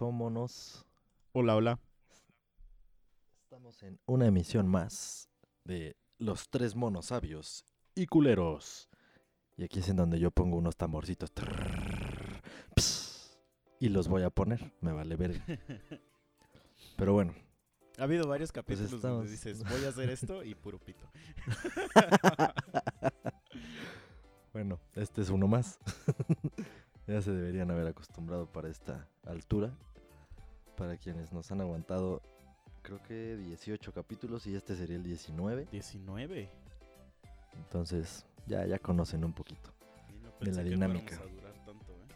Hola, hola. Estamos en una emisión más de Los Tres Monos Sabios y Culeros. Y aquí es en donde yo pongo unos tamborcitos. trrr, ps, y los voy a poner. Me vale ver. Pero bueno, Ha habido varios capítulos Pues estamos- donde dices, voy a hacer esto y puro pito. bueno, este es uno más. ya se deberían haber acostumbrado para esta altura. Para quienes nos han aguantado, creo que 18 capítulos y este sería el 19. 19. Entonces, ya, ya conocen un poquito. No De la dinámica. tanto, ¿eh?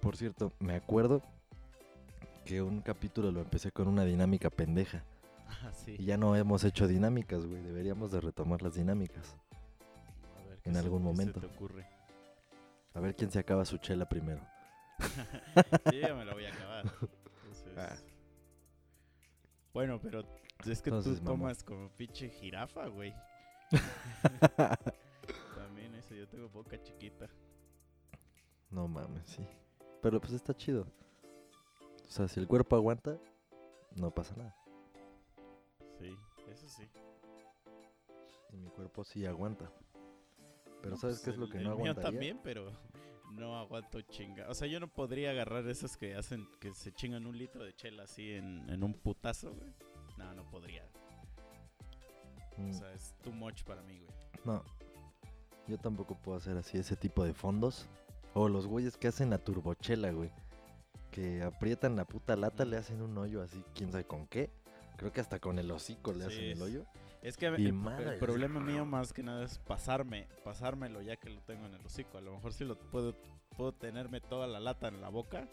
Por cierto, me acuerdo que un capítulo lo empecé con una dinámica pendeja. Ah, sí. Y ya no hemos hecho dinámicas, güey. Deberíamos de retomar las dinámicas. A ver, en ¿qué se- algún momento. Se te ocurre? A ver quién se acaba su chela primero. Yo ya me la voy a acabar. Entonces... Ah. Bueno, pero es que Entonces, tú mamá. tomas como pinche jirafa, güey. También eso, yo tengo boca chiquita. No mames, sí. Pero pues está chido. O sea, si el cuerpo aguanta, no pasa nada. Sí, eso sí. Y mi cuerpo sí aguanta. Pero No, ¿sabes pues qué es lo que no mío aguantaría? también, pero no aguanto chinga. O sea, yo no podría agarrar esas que hacen que se chingan un litro de chela así en, en un putazo, güey. No, no podría. Mm, O sea, es too much para mí, güey. no. Yo tampoco puedo hacer así ese tipo de fondos. O los güeyes que hacen la turbochela, güey. Que aprietan la puta lata, le hacen un hoyo así, quién sabe con qué. Creo que hasta con el hocico le Sí, hacen el hoyo. Es que Y el, el problema mío más que nada es pasarme, pasármelo ya que lo tengo en el hocico. A lo mejor sí lo puedo, puedo tenerme toda la lata en la boca,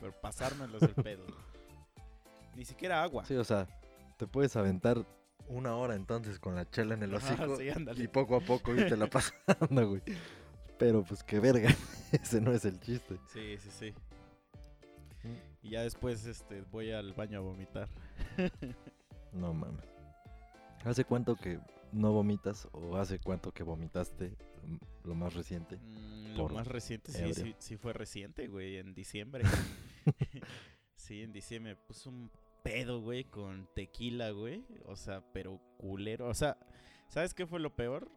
pero pasármelo es el pedo. Ni siquiera agua. Sí, o sea, te puedes aventar una hora entonces con la chela en el hocico. sí, y poco a poco irte la pasando, güey. Pero pues qué verga. Ese no es el chiste. Sí, sí, sí. Mm. Y ya después este, voy al baño a vomitar. No mames. ¿Hace cuánto que no vomitas o hace cuánto que vomitaste mm, lo más reciente? Mm, lo más reciente sí, sí, sí fue reciente, güey, en diciembre. sí, en diciembre me puse un pedo, güey, con tequila, güey. O sea, pero culero. O sea, ¿sabes qué fue lo peor?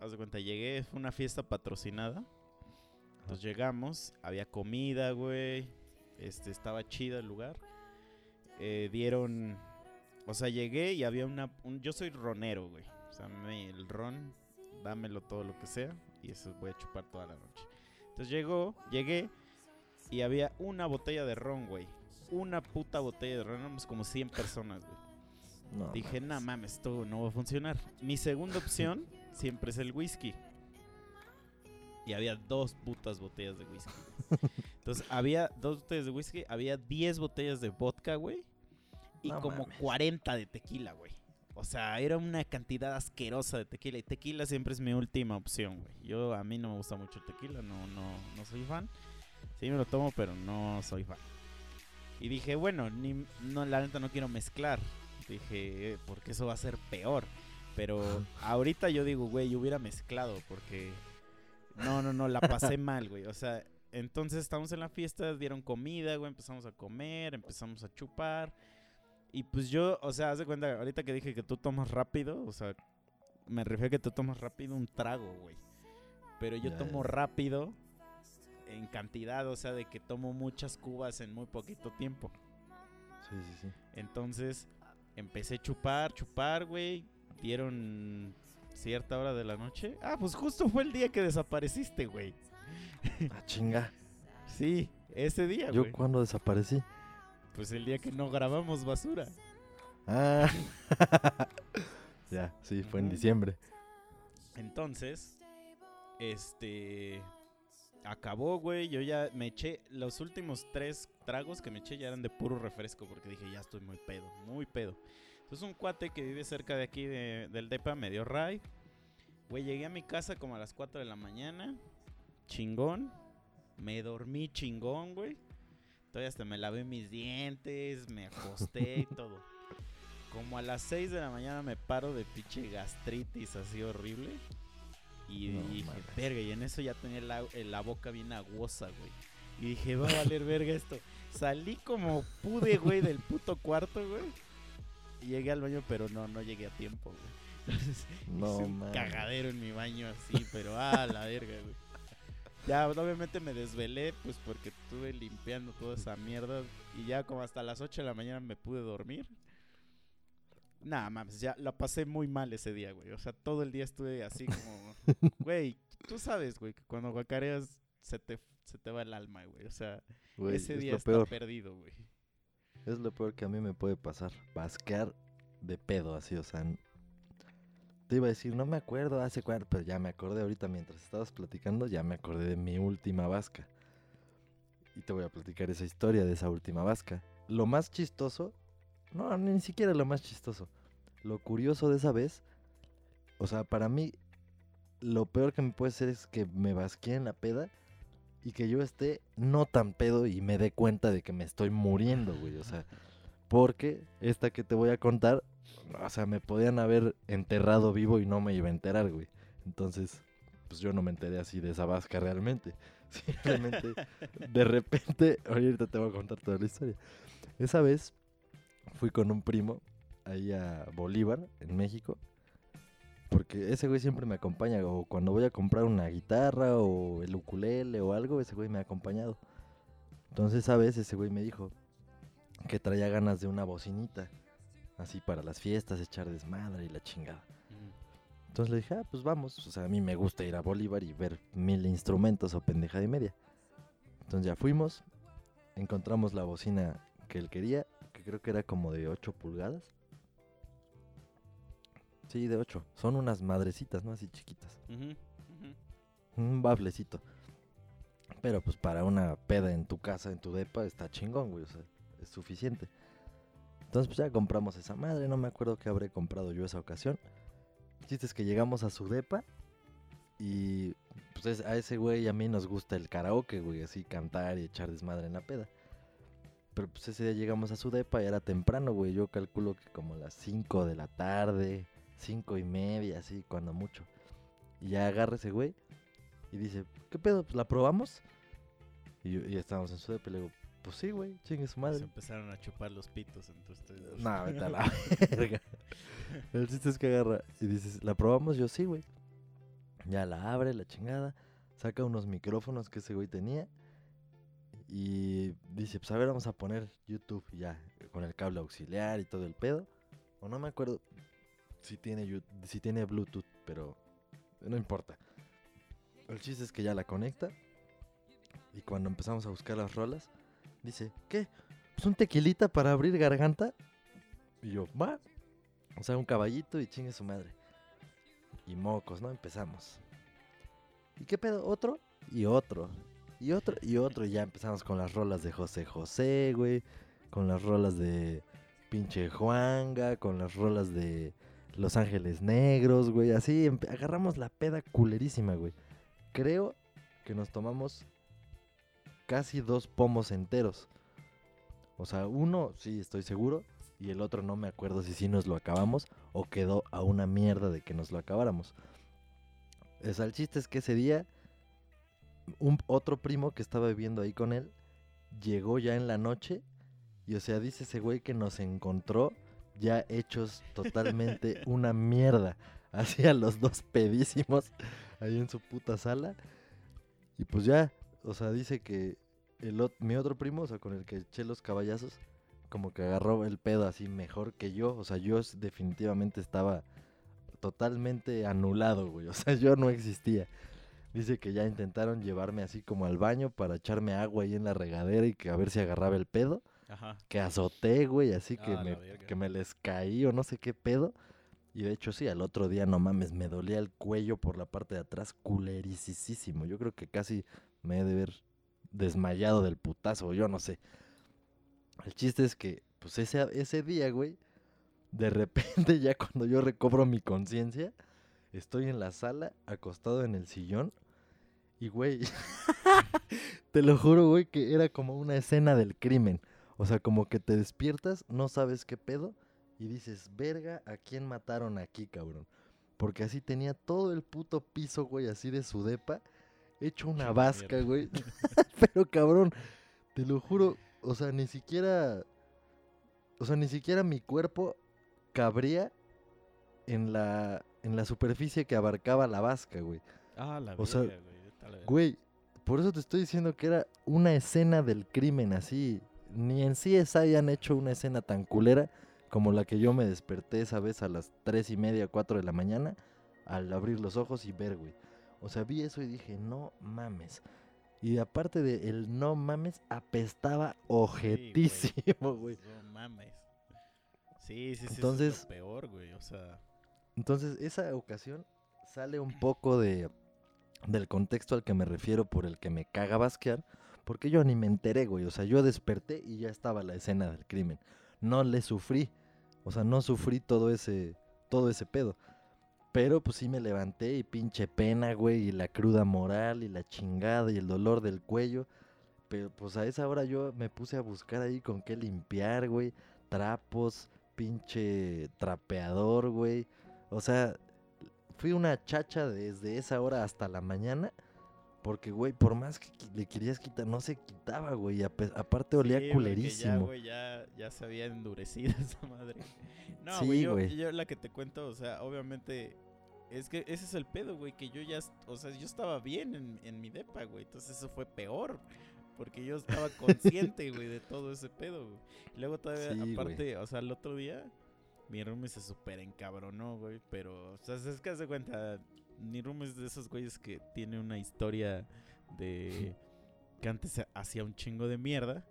Haz de cuenta, llegué, fue una fiesta patrocinada. Entonces llegamos, había comida, güey. Este, estaba chido el lugar. Eh, dieron. O sea, llegué y había una. un- yo soy ronero, güey. O sea, me- el ron, dámelo todo lo que sea. Y eso voy a chupar toda la noche. Entonces llegó, llegué y había una botella de ron, güey. Una puta botella de ron. Éramos como 100 personas, güey. No, Dije, no mames, esto no va a funcionar. Mi segunda opción siempre es el whisky. Y había dos putas botellas de whisky. Entonces, había dos botellas de whisky, había 10 botellas de vodka, güey. Y No como mames. 40 de tequila, güey. O sea, era una cantidad asquerosa de tequila. Y tequila siempre es mi última opción, güey. Yo, a mí no me gusta mucho el tequila, no, no, no soy fan. Sí me lo tomo, pero no soy fan. Y dije, bueno, ni, no, la neta no quiero mezclar. Dije, eh, porque eso va a ser peor. Pero ahorita yo digo, güey, yo hubiera mezclado porque... No, no, no, la pasé mal, güey. O sea, entonces estamos en la fiesta, dieron comida, güey, empezamos a comer, empezamos a chupar. Y pues yo, o sea, haz de cuenta, ahorita que dije que tú tomas rápido, o sea, me refiero a que tú tomas rápido un trago, güey. Pero yo tomo rápido en cantidad, o sea, de que tomo muchas cubas en muy poquito tiempo. Sí, sí, sí. Entonces empecé a chupar, chupar, güey. Dieron cierta hora de la noche. Ah, pues justo fue el día que desapareciste, güey. Ah, chinga. Sí, ese día, ¿Yo güey. cuándo desaparecí? Pues el día que no grabamos basura. Ah. ya, sí, fue en diciembre. Entonces, este. acabó, güey. Yo ya me eché los últimos tres tragos que me eché ya eran de puro refresco porque dije, ya estoy muy pedo, muy pedo. Entonces un cuate que vive cerca de aquí de- del DEPA me dio ride. Güey, llegué a mi casa como a las 4 de la mañana. Chingón. Me dormí chingón, güey. Todavía hasta me lavé mis dientes, me acosté y todo. Como a las 6 de la mañana me paro de pinche gastritis así horrible. Y No dije, verga, y en eso ya tenía la, eh, la boca bien aguosa, güey. Y dije, va a valer verga esto. Salí como pude, güey, del puto cuarto, güey. Y llegué al baño, pero no, no llegué a tiempo, güey. Entonces, No hice un cagadero en mi baño así, pero ah, la verga, güey. Ya, obviamente me desvelé, pues porque estuve limpiando toda esa mierda. Y ya como hasta las 8 de la mañana me pude dormir. Nada mames, ya la pasé muy mal ese día, güey. O sea, todo el día estuve así como. Güey, tú sabes, güey, que cuando guacareas se te, se te va el alma, güey. O sea, Güey, ese es día lo está peor. perdido, güey. Es lo peor que a mí me puede pasar. Basquear de pedo así, o sea. Te iba a decir, no me acuerdo hace cuánto, pero ya me acordé ahorita mientras estabas platicando, ya me acordé de mi última vasca. Y te voy a platicar esa historia de esa última vasca. Lo más chistoso, no, ni siquiera lo más chistoso. Lo curioso de esa vez, o sea, para mí, lo peor que me puede ser es que me basqué en la peda y que yo esté no tan pedo y me dé cuenta de que me estoy muriendo, güey. O sea, porque esta que te voy a contar, o sea, me podían haber enterrado vivo y no me iba a enterar, güey. Entonces, pues yo no me enteré así de esa vasca realmente. Simplemente, de repente, ahorita te voy a contar toda la historia. Esa vez fui con un primo ahí a Bolívar, en México. Porque ese güey siempre me acompaña, o cuando voy a comprar una guitarra, o el ukulele, o algo, ese güey me ha acompañado. Entonces, esa vez ese güey me dijo que traía ganas de una bocinita, así para las fiestas, echar desmadre y la chingada. Entonces le dije, ah, pues vamos. O sea, a mí me gusta ir a Bolívar y ver mil instrumentos o pendejada y media. Entonces ya fuimos, encontramos la bocina que él quería, que creo que era como de 8 pulgadas. Sí, de 8. Son unas madrecitas, ¿no? Así chiquitas. Un baflecito. Pero pues para una peda en tu casa, en tu depa, está chingón, güey. O sea, es suficiente. Entonces pues ya compramos esa madre. No me acuerdo qué habré comprado yo esa ocasión. El chiste es que llegamos a su depa. Y pues es- a ese güey a mí nos gusta el karaoke, güey. Así cantar y echar desmadre en la peda. Pero pues ese día llegamos a su depa y era temprano, güey. Yo calculo que como las 5 de la tarde, 5 y media, así, cuando mucho. Y ya agarra ese güey y dice, ¿qué pedo? Pues la probamos. Y, yo- y estábamos en su depa y le digo, pues sí, güey, chingue su Se madre. empezaron a chupar los pitos dos. No, vete a la verga. El chiste es que agarra y dices, ¿la probamos? Yo sí, güey. Ya la abre, la chingada. Saca unos micrófonos que ese güey tenía. Y dice, pues a ver, vamos a poner YouTube ya, con el cable auxiliar y todo el pedo. O no me acuerdo si tiene, si tiene Bluetooth, pero no importa. El chiste es que ya la conecta. Y cuando empezamos a buscar las rolas, dice, ¿qué? Pues un tequilita para abrir garganta. Y yo, va. O sea, un caballito y chingue su madre. Y mocos, ¿no? Empezamos. ¿Y qué pedo? ¿Otro? Y otro. Y otro, y otro. Y ya empezamos con las rolas de José José, güey. Con las rolas de pinche Juanga. Con las rolas de Los Ángeles Negros, güey. Así agarramos la peda culerísima, güey. Creo que nos tomamos casi dos pomos enteros. O sea, uno sí estoy seguro y el otro no me acuerdo si sí nos lo acabamos o quedó a una mierda de que nos lo acabáramos. O sea, el chiste es que ese día un otro primo que estaba viviendo ahí con él llegó ya en la noche y o sea, dice ese güey que nos encontró ya hechos totalmente una mierda. Así a los dos pedísimos ahí en su puta sala. Y pues ya, o sea, dice que el, mi otro primo, o sea, con el que eché los caballazos, como que agarró el pedo así mejor que yo. O sea, yo definitivamente estaba totalmente anulado, güey. O sea, yo no existía. Dice que ya intentaron llevarme así como al baño para echarme agua ahí en la regadera y que a ver si agarraba el pedo. Ajá. Que azoté, güey, así que, Ah, me, que me les caí o no sé qué pedo. Y de hecho sí, al otro día no mames, me dolía el cuello por la parte de atrás, culerisísimo. Yo creo que casi Me he de ver desmayado del putazo, yo no sé. El chiste es que, pues ese, ese día, güey, de repente ya cuando yo recobro mi conciencia, estoy en la sala, acostado en el sillón, y güey, te lo juro, güey, que era como una escena del crimen. O sea, como que te despiertas, no sabes qué pedo, y dices, verga, ¿a quién mataron aquí, cabrón? Porque así tenía todo el puto piso, güey, así de su depa, hecho una vasca, güey. Pero cabrón, te lo juro, o sea, ni siquiera, o sea, ni siquiera mi cuerpo cabría en la, en la superficie que abarcaba la vasca, güey. Ah, la O sea, güey. Güey, por eso te estoy diciendo que era una escena del crimen así. Ni en CSI hayan hecho una escena tan culera como la que yo me desperté esa vez a las tres y media, 4 de la mañana, al abrir los ojos y ver, güey. O sea, vi eso y dije, no mames. Y aparte de el no mames, apestaba ojetísimo, güey. No mames. Sí, sí, sí. Entonces- es lo peor, güey. O sea, Entonces, esa ocasión sale un poco de del contexto al que me refiero por el que me caga basquear, porque yo ni me enteré, güey. O sea, yo desperté y ya estaba la escena del crimen. No le sufrí. O sea, no sufrí todo ese todo ese pedo. Pero pues sí me levanté y pinche pena, güey, y la cruda moral y la chingada y el dolor del cuello. Pero pues a esa hora yo me puse a buscar ahí con qué limpiar, güey. Trapos, pinche trapeador, güey. O sea, fui una chacha desde esa hora hasta la mañana. Porque, güey, por más que le querías quitar, no se quitaba, güey. aparte olía sí, Ya, culerísimo. güey, ya, ya se había endurecido esa madre. No, Sí, güey, yo, güey. yo la que te cuento, o sea, obviamente, es que ese es el pedo, güey, que yo ya, o sea, yo estaba bien en, en mi depa, güey, entonces eso fue peor. Porque yo estaba consciente, güey, de todo ese pedo, güey. Luego todavía, Sí, güey. aparte, o sea, el otro día, mi roomie se súper encabronó, güey, pero, o sea, es que haz de cuenta, roomie es de esos güeyes que tiene una historia de que antes hacía un chingo de mierda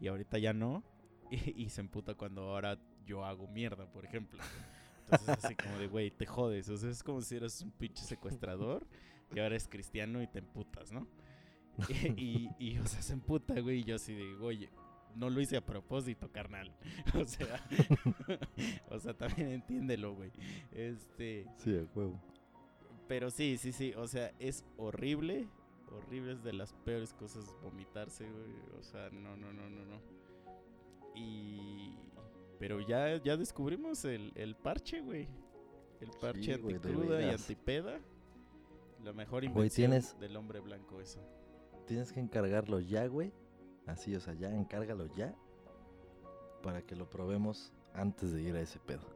y ahorita ya no. Y, se emputa cuando ahora yo hago mierda, por ejemplo. Entonces así como de, güey, te jodes. O sea, es como si eras un pinche secuestrador y ahora eres cristiano y te emputas, ¿no? Y, y, o sea, se emputa, güey, y yo así de, oye, no lo hice a propósito, carnal. O sea, o sea, también entiéndelo, güey. Este, Sí, a huevo. Pero sí, sí, sí, o sea, es horrible. Horrible es de las peores cosas vomitarse, güey. O sea, no, no, no, no, no. Y... Pero ya, ya descubrimos el, el parche, güey. El parche de anticruda y antipeda. La mejor invención tienes- del hombre blanco eso. Tienes que encargarlo ya, güey. Así, o sea, ya encárgalo ya. Para que lo probemos antes de ir a ese pedo.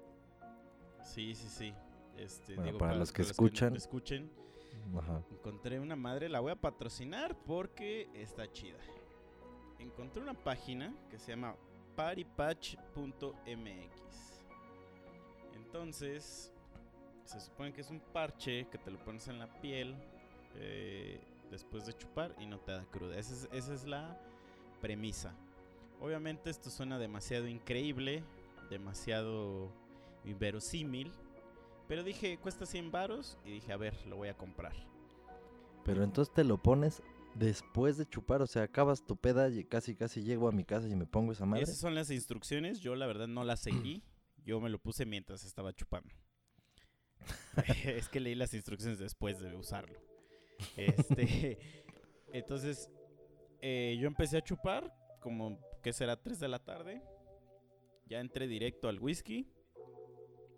Sí, sí, sí. Este, Bueno, digo, para los que escuchan. escuchen, Ajá. encontré una madre, la voy a patrocinar porque está chida. Encontré una página que se llama partypatch.mx. Entonces, se supone que es un parche que te lo pones en la piel eh, después de chupar y no te da cruda. Esa es, esa es la premisa. Obviamente esto suena demasiado increíble, demasiado inverosímil. Pero dije, cuesta 100 varos y dije, a ver, lo voy a comprar. Pero entonces te lo pones después de chupar. O sea, acabas tu peda y casi, casi llego a mi casa y me pongo esa madre. Esas son las instrucciones. Yo la verdad no las seguí. Yo me lo puse mientras estaba chupando. es que leí las instrucciones después de usarlo. Este, entonces, eh, yo empecé a chupar como que será 3 de la tarde. Ya entré directo al whisky.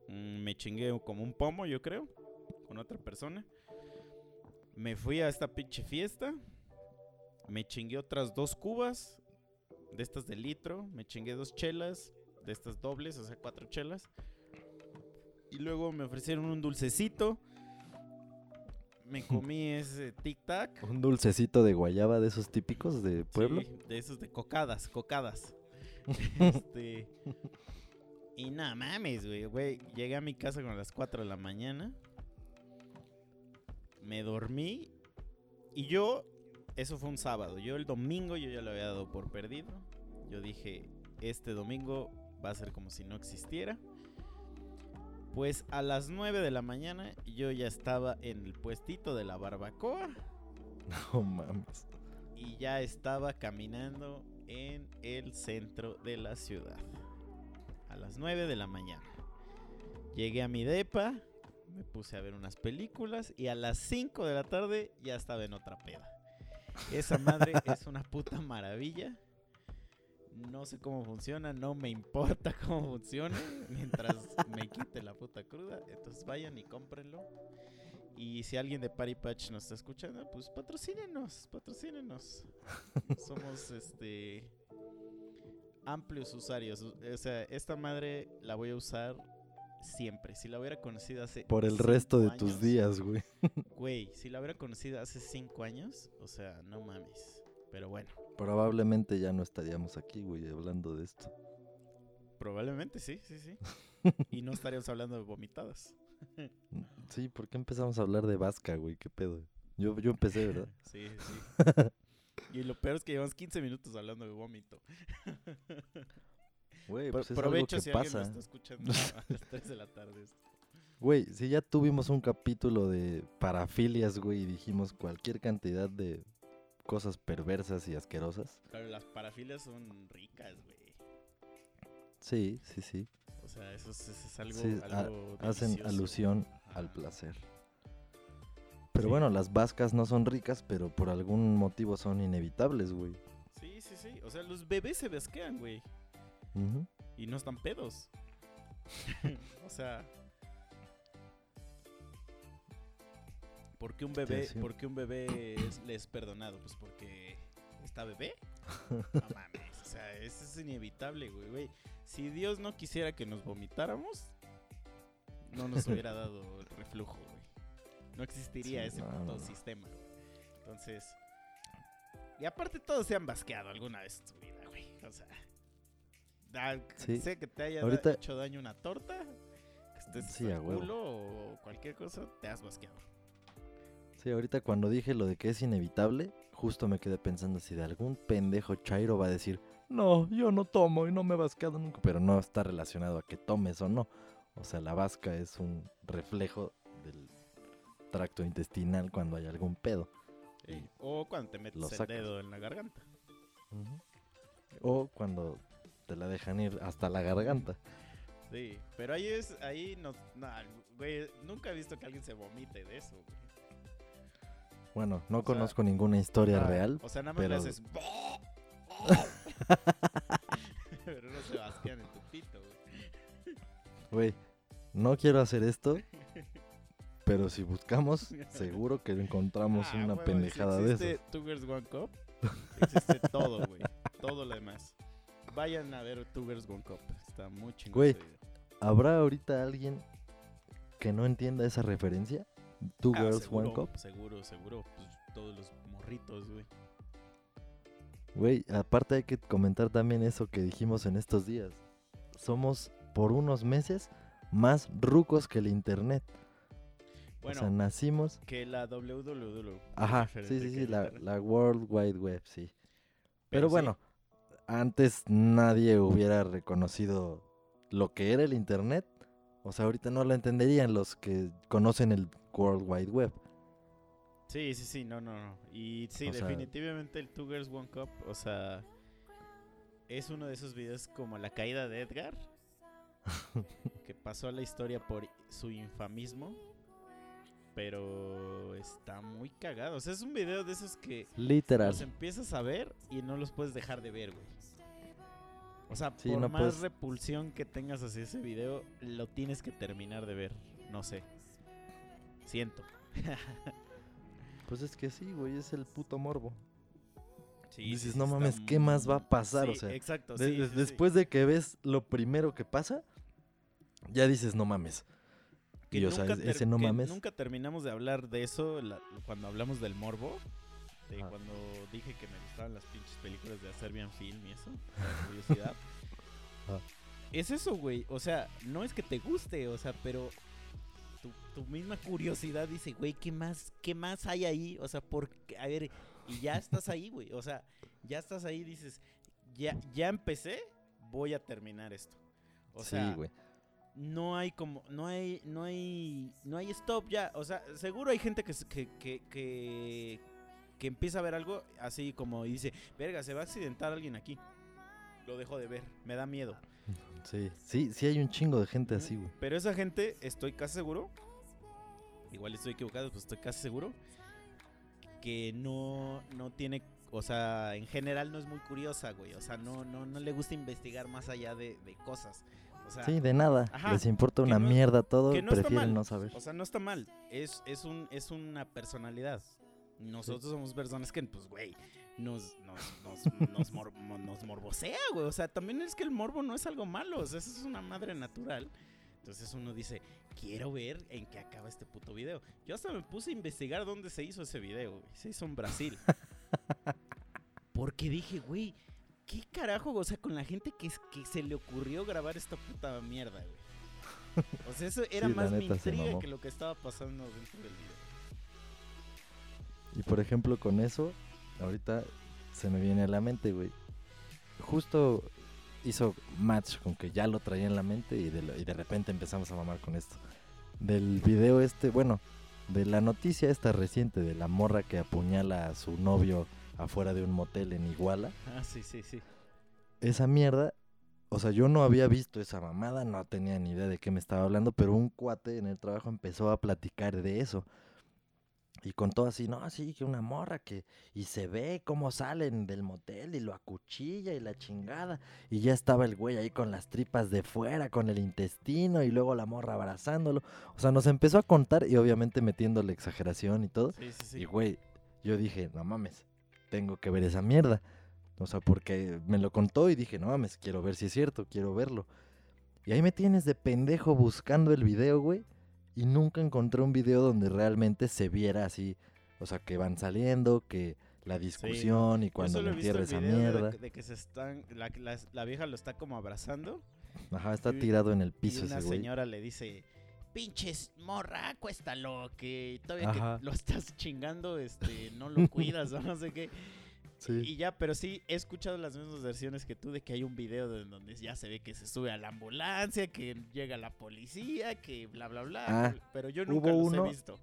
Mm, me chingué como un pomo, yo creo, con otra persona. Me fui a esta pinche fiesta. Me chingué otras dos cubas de estas de litro. Me chingué dos chelas de estas dobles, o sea, cuatro chelas. Y luego me ofrecieron un dulcecito. Me comí ese tic-tac. Un dulcecito de guayaba de esos típicos de pueblo. Sí, de esos de cocadas, cocadas. este. Y nada mames, güey, güey. Llegué a mi casa como a las 4 de la mañana. Me dormí. Y yo, eso fue un sábado. Yo el domingo yo ya lo había dado por perdido. Yo dije, este domingo va a ser como si no existiera. Pues a las 9 de la mañana yo ya estaba en el puestito de la barbacoa No mames. y ya estaba caminando en el centro de la ciudad. A las 9 de la mañana. Llegué a mi depa, me puse a ver unas películas y a las 5 de la tarde ya estaba en otra peda. Esa madre es una puta maravilla. No sé cómo funciona, no me importa cómo funcione mientras me quite la puta cruda. Entonces vayan y cómprenlo. Y si alguien de Party Patch nos está escuchando, pues patrocínenos, patrocínenos. Somos este amplios usuarios. O sea, esta madre la voy a usar siempre. Si la hubiera conocido hace Por el resto de tus días, güey. Güey, si la hubiera conocido hace cinco años, o sea, no mames. Pero bueno, Probablemente ya no estaríamos aquí, güey, hablando de esto. probablemente sí, sí, sí. y no estaríamos hablando de vomitadas. Sí, ¿por qué empezamos a hablar de Vasca, güey? ¿Qué pedo? Yo, yo empecé, ¿verdad? Sí, sí. Y lo peor es que llevamos 15 minutos hablando de vómito. Güey, Pro- pues es algo que si alguien pasa. lo está escuchando a las 3 de la tarde. esto. Güey, si ya tuvimos un capítulo de parafilias, güey, y dijimos cualquier cantidad de cosas perversas y asquerosas. Pero las parafilias son ricas, güey. Sí, sí, sí. O sea, eso es, eso es algo, Sí, a- Hacen alusión al placer. Pero Sí. bueno, las vascas no son ricas, pero por algún motivo son inevitables, güey. Sí, sí, sí. O sea, los bebés se besquean, güey. Y no están pedos. o sea. ¿Por qué un bebé, sí. por qué un bebé es, le es perdonado? Pues porque está bebé. No mames. O sea, eso es inevitable, güey, güey. Si Dios no quisiera que nos vomitáramos, no nos hubiera dado el reflujo, güey. No existiría Sí, ese puto sistema, güey. Entonces. Y aparte todos se han basqueado alguna vez en su vida, güey. O sea. da- Sí. Sé que te haya da- hecho daño una torta, que estés Sí, huevo. culo o cualquier cosa, te has basqueado. Sí, ahorita cuando dije lo de que es inevitable, justo me quedé pensando si de algún pendejo chairo va a decir, no, yo no tomo y no me he vascado nunca. Pero no está relacionado a que tomes o no. O sea, la vasca es un reflejo tracto intestinal cuando hay algún pedo. Sí. O cuando te metes el dedo en la garganta. O cuando te la dejan ir hasta la garganta. Sí, pero ahí es, ahí no, güey, nunca he visto que alguien se vomite de eso, güey. Bueno, no O sea, conozco ninguna historia real. O sea, nada más le pero- haces. pero no en tu pito, güey. Güey, no quiero hacer esto, pero si buscamos, seguro que encontramos Ah, una pendejada si de existe esas. Tugers One Cup, existe todo, güey. Todo lo demás. Vayan a ver Tugers One Cup. Está muy chingón. Güey. ¿Habrá ahorita alguien que no entienda esa referencia? Two Ah, Girls, seguro, One Cup. Seguro, seguro. Pues todos los morritos, güey. Güey, aparte hay que comentar también eso que dijimos en estos días. Somos por unos meses más rucos que el internet. Bueno, o sea, nacimos... que la WWW. Ajá, sí, sí, sí, la, la World Wide Web, sí. Pero, bueno, antes nadie hubiera reconocido lo que era el internet. O sea, ahorita no lo entenderían los que conocen el World Wide Web. Sí, sí, sí, no, no, no. Y sí, O sea- definitivamente el Two Girls One Cup, o sea, es uno de esos videos como la caída de Edgar, que pasó a la historia por su infamismo, pero está muy cagado. O sea, es un video de esos que Literal. los empiezas a ver y no los puedes dejar de ver, güey. O sea, Sí, por no más puedes- repulsión que tengas hacia ese video, lo tienes que terminar de ver. No sé. Siento. Pues es que sí, güey, es el puto morbo. Sí, Dices, sí, no mames, ¿qué más va a pasar? O sea, exacto. de- después de que ves lo primero que pasa, ya dices, no mames. Que y o sea, nunca ese no mames. Nunca terminamos de hablar de eso la- cuando hablamos del morbo. De cuando dije que me gustaban las pinches películas de Serbian Film y eso. Curiosidad. Es eso, güey. O sea, no es que te guste, o sea, pero tu, tu misma curiosidad dice, güey, ¿qué más, ¿qué más hay ahí? O sea, por qué? A ver, y ya estás ahí, güey. O sea, ya estás ahí dices, ya, ya empecé, voy a terminar esto. O sea, sí, güey. No hay como, no hay, no hay, no hay stop ya. O sea, seguro hay gente que, que, que, que, que empieza a ver algo así como dice, verga, se va a accidentar alguien aquí. Lo dejo de ver, me da miedo. Sí, sí, sí hay un chingo de gente así, güey. Pero esa gente, estoy casi seguro, igual estoy equivocado, pues estoy casi seguro, que no, no tiene, o sea, en general no es muy curiosa, güey. O sea, no, no, no le gusta investigar más allá de, de cosas. O sea, Sí, de nada. Ajá, Les importa una no- mierda todo, no prefieren no saber. O sea, no está mal. Es, es, un, es una personalidad. Nosotros somos personas que, pues, güey, nos, nos, nos, nos, mor- mo- nos morbosea, güey. O sea, también es que el morbo no es algo malo. O sea, eso es una madre natural. Entonces uno dice, quiero ver en qué acaba este puto video. Yo hasta me puse a investigar dónde se hizo ese video, güey. Se hizo en Brasil. Porque dije, güey, ¿qué carajo? O sea, con la gente que, que se le ocurrió grabar esta puta mierda, güey. O sea, eso era Sí, más mi intriga que lo que estaba pasando dentro del video. Y por ejemplo, con eso, ahorita se me viene a la mente, güey. Justo hizo match con que ya lo traía en la mente y de, lo- y de repente empezamos a mamar con esto. Del video este, bueno, de la noticia esta reciente de la morra que apuñala a su novio afuera de un motel en Iguala. Ah, sí, sí, sí. Esa mierda, o sea, yo no había visto esa mamada, no tenía ni idea de qué me estaba hablando, pero un cuate en el trabajo empezó a platicar de eso. Y contó así, no, sí, que una morra que... Y se ve cómo salen del motel y lo acuchilla y la chingada. Y ya estaba el güey ahí con las tripas de fuera, con el intestino y luego la morra abrazándolo. O sea, nos empezó a contar y obviamente metiéndole exageración y todo. Sí, sí, sí. Y güey, yo dije, no mames, tengo que ver esa mierda. O sea, porque me lo contó y dije, no mames, quiero ver si es cierto, quiero verlo. Y ahí me tienes de pendejo buscando el video, güey. Y nunca encontré un video donde realmente se viera así. O sea, que van saliendo, que la discusión y cuando me visto entierra esa de- mierda. De, que se están. La, la, la vieja lo está como abrazando. Ajá, está y- tirado en el Y piso una ese güey. señora le dice. Pinches morra, acuéstalo, que todavía Ajá. que lo estás chingando, este, no lo cuidas o no sé qué. Sí. Y ya, pero sí, he escuchado las mismas versiones que tú de que hay un video de donde ya se ve que se sube a la ambulancia, que llega la policía, que bla, bla, bla. Ah, pero yo nunca los uno- he visto.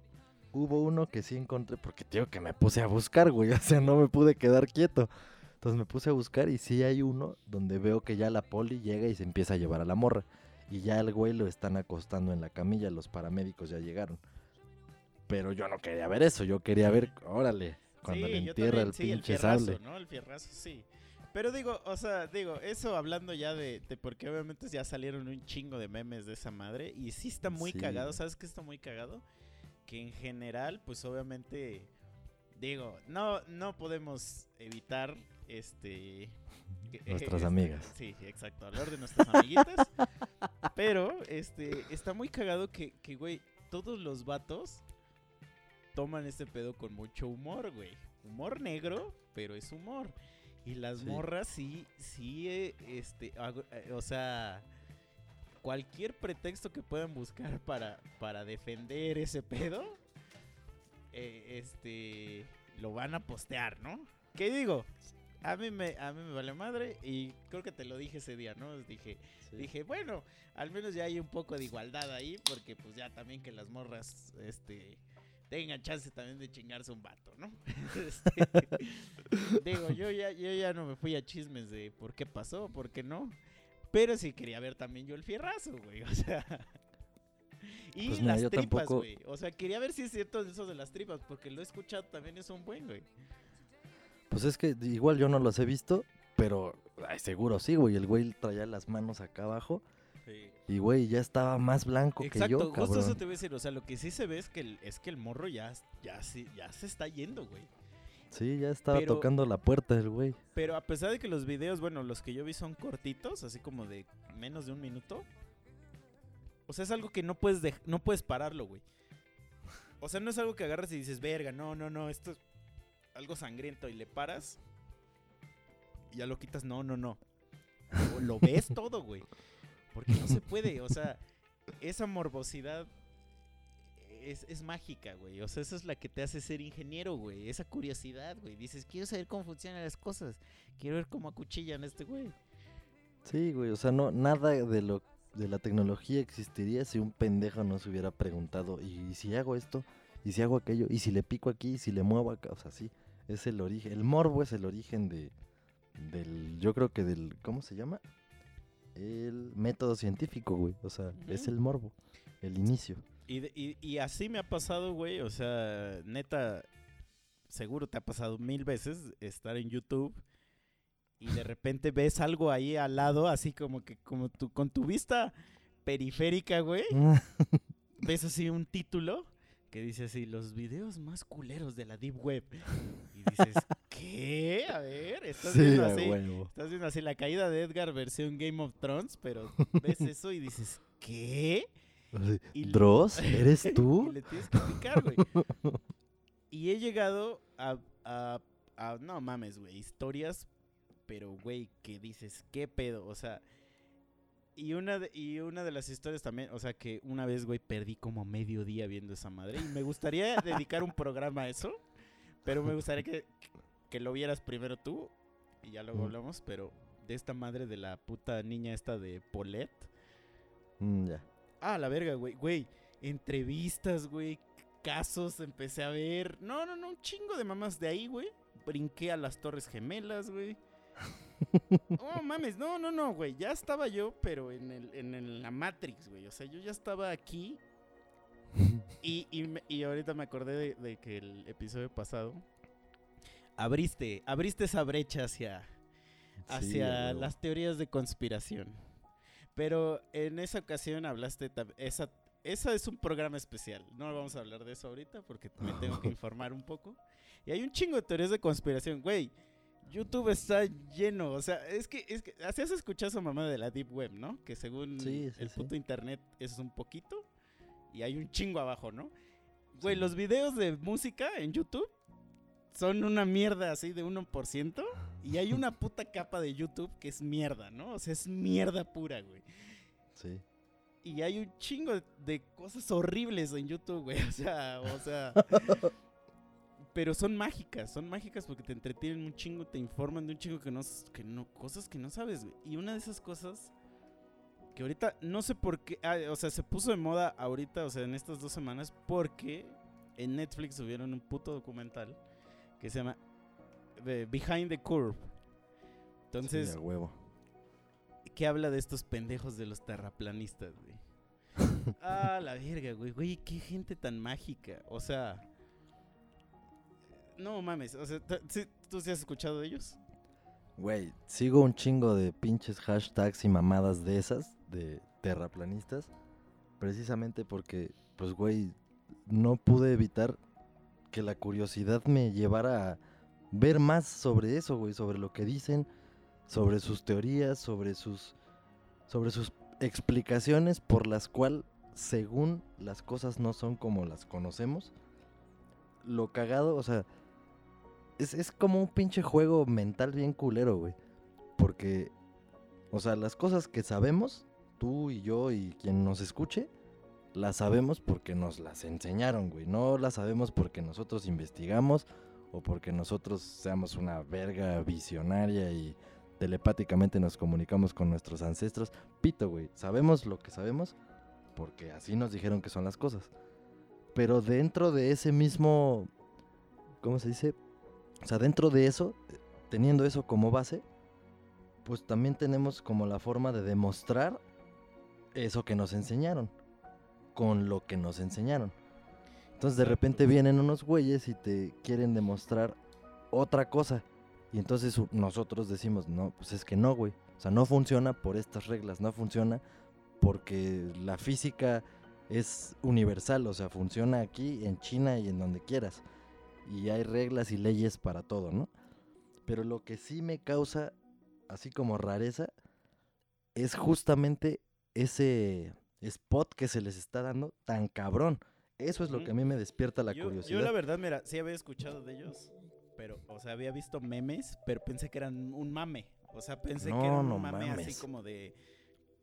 Hubo uno que sí encontré, porque tío que me puse a buscar, güey, o sea, no me pude quedar quieto. Entonces me puse a buscar y sí hay uno donde veo que ya la poli llega y se empieza a llevar a la morra. Y ya el güey lo están acostando en la camilla, los paramédicos ya llegaron. Pero yo no quería ver eso, yo quería ver, órale, cuando Sí, le entierra también, el sí, pinche fierrazo, sable. ¿no? El fierrazo, sí. Pero digo, o sea, digo, eso hablando ya de, de porque obviamente ya salieron un chingo de memes de esa madre y sí está muy Sí. cagado, ¿sabes qué está muy cagado? Que en general, pues obviamente, digo, no, no podemos evitar este... que- Nuestras este, amigas. Sí, exacto, hablar de nuestras amiguitas. pero, este, está muy cagado que, que, güey, todos los vatos toman este pedo con mucho humor, güey. Humor negro, pero es humor. Y las Sí. morras sí, sí, eh, este, eh, o sea, cualquier pretexto que puedan buscar para, para defender ese pedo, eh, este, lo van a postear, ¿no? ¿Qué digo? A mí me, a mí me vale madre y creo que te lo dije ese día, ¿no? Dije, Dije, bueno, al menos ya hay un poco de igualdad ahí, porque pues ya también que las morras, este, tengan chance también de chingarse un vato, ¿no? Este, digo, yo ya, yo ya no me fui a chismes de por qué pasó, por qué no. Pero sí quería ver también yo el fierrazo, güey, o sea. Y Pues mira, las tripas, tampoco- güey. O sea, quería ver si es cierto eso de las tripas, porque lo he escuchado también, es un buen, güey. Pues es que igual yo no los he visto, pero ay, seguro sí, güey. El güey traía las manos acá abajo y, güey, ya estaba más blanco Exacto, que yo, justo eso te voy a decir. O sea, lo que sí se ve es que el, es que el morro ya, ya, se- ya se está yendo, güey. Sí, ya estaba Pero- tocando la puerta el güey. Pero a pesar de que los videos, bueno, los que yo vi son cortitos, así como de menos de un minuto. O sea, es algo que no puedes no puedes pararlo, güey. O sea, no es algo que agarras y dices, verga, no, no, no, esto es algo sangriento y le paras y ya lo quitas, no, no, no. Lo, lo ves todo, güey. Porque no se puede, o sea, esa morbosidad es, es mágica, güey. O sea, esa es la que te hace ser ingeniero, güey. Esa curiosidad, güey. Dices, quiero saber cómo funcionan las cosas. Quiero ver cómo acuchillan a este güey. Sí, güey, o sea, no, nada de lo de la tecnología existiría si un pendejo no se hubiera preguntado, ¿y si hago esto? ¿Y si hago aquello? ¿Y si le pico aquí? ¿Y si le muevo acá? O sea, sí, Es el origen, el morbo es el origen de, del, yo creo que del, ¿cómo se llama? El método científico, güey. O sea, es el morbo, el inicio. Y, de- y- y así me ha pasado, güey. O sea, neta, seguro te ha pasado mil veces estar en YouTube y de repente ves algo ahí al lado, así como que como tu, con tu vista periférica, güey. Ves así un título que dice así, los videos más culeros de la Deep Web. Y dices, ¿qué? A ver, estás sí, viendo así. Estás viendo así la caída de Edgar versión Game of Thrones, pero ves eso y dices, ¿qué? Y- ¿Dross? ¿Eres y tú? le tienes que picar, güey. y he llegado a, a- a- no mames, güey, historias, pero, güey, que dices, ¿qué pedo? O sea, y una, de, y una de las historias también, o sea, que una vez, güey, perdí como medio día viendo esa madre. Y me gustaría dedicar un programa a eso, pero me gustaría que, que lo vieras primero tú, y ya luego Mm. hablamos, pero de esta madre de la puta niña esta de Paulette. Mm, ya. Ah, la verga, güey. Güey, entrevistas, güey. Casos empecé a ver. No, no, no, un chingo de mamás de ahí, güey. Brinqué a las Torres Gemelas, güey. Oh, mames, no, no, no, güey. Ya estaba yo, pero en, el, en el- la Matrix, güey. O sea, yo ya estaba aquí. Y, y, y ahorita me acordé de, de que el episodio pasado abriste, abriste esa brecha hacia, Sí, hacia a huevo. las teorías de conspiración. Pero en esa ocasión hablaste, esa, esa es un programa especial. No vamos a hablar de eso ahorita porque me tengo que informar un poco. Y hay un chingo de teorías de conspiración, güey. YouTube está lleno, o sea, es que, es que, así has escuchado esa mamá de la Deep Web, ¿no? Que según Sí, sí, el sí. puto internet eso es un poquito y hay un chingo abajo, ¿no? Güey, Sí. los videos de música en YouTube son una mierda así de 1% y hay una puta capa de YouTube que es mierda, ¿no? O sea, es mierda pura, güey. Sí. Y hay un chingo de, cosas horribles en YouTube, güey. O sea, o sea. pero son mágicas, son mágicas porque te entretienen un chingo, te informan de un chingo que no, que no cosas que no sabes, güey. Y una de esas cosas que ahorita no sé por qué, ah, o sea, se puso de moda ahorita, o sea, en estas dos semanas, porque en Netflix subieron un puto documental que se llama eh, Behind the Curve. Entonces, sí, huevo. que habla de estos pendejos de los terraplanistas, güey. ah, la verga, güey. Güey, qué gente tan mágica. O sea. No mames. O sea, ¿tú sí has escuchado de ellos? Güey, sigo un chingo de pinches hashtags y mamadas de esas, de terraplanistas, precisamente porque, pues, güey, no pude evitar que la curiosidad me llevara a ver más sobre eso, güey, sobre lo que dicen, sobre sus teorías, sobre sus, sobre sus explicaciones por las cuales, según las cosas no son como las conocemos, lo cagado, o sea, es, es como un pinche juego mental bien culero, güey. Porque, o sea, las cosas que sabemos, tú y yo y quien nos escuche, las sabemos porque nos las enseñaron, güey. No las sabemos porque nosotros investigamos o porque nosotros seamos una verga visionaria y telepáticamente nos comunicamos con nuestros ancestros. Pito, güey. Sabemos lo que sabemos porque así nos dijeron que son las cosas. Pero dentro de ese mismo, ¿cómo se dice? O sea, dentro de eso, teniendo eso como base, pues también tenemos como la forma de demostrar eso que nos enseñaron, con lo que nos enseñaron. Entonces de repente vienen unos güeyes y te quieren demostrar otra cosa. Y entonces nosotros decimos, no, pues es que no, güey. O sea, no funciona por estas reglas, no funciona porque la física es universal, o sea, funciona aquí, en China y en donde quieras y hay reglas y leyes para todo, ¿no? Pero lo que sí me causa, así como rareza, es justamente ese spot que se les está dando tan cabrón. Eso es lo que a mí me despierta la yo, curiosidad. yo la verdad, mira, sí había escuchado de ellos. Pero, o sea, había visto memes, pero pensé que eran un mame. O sea, pensé que No, era un no mame así como de.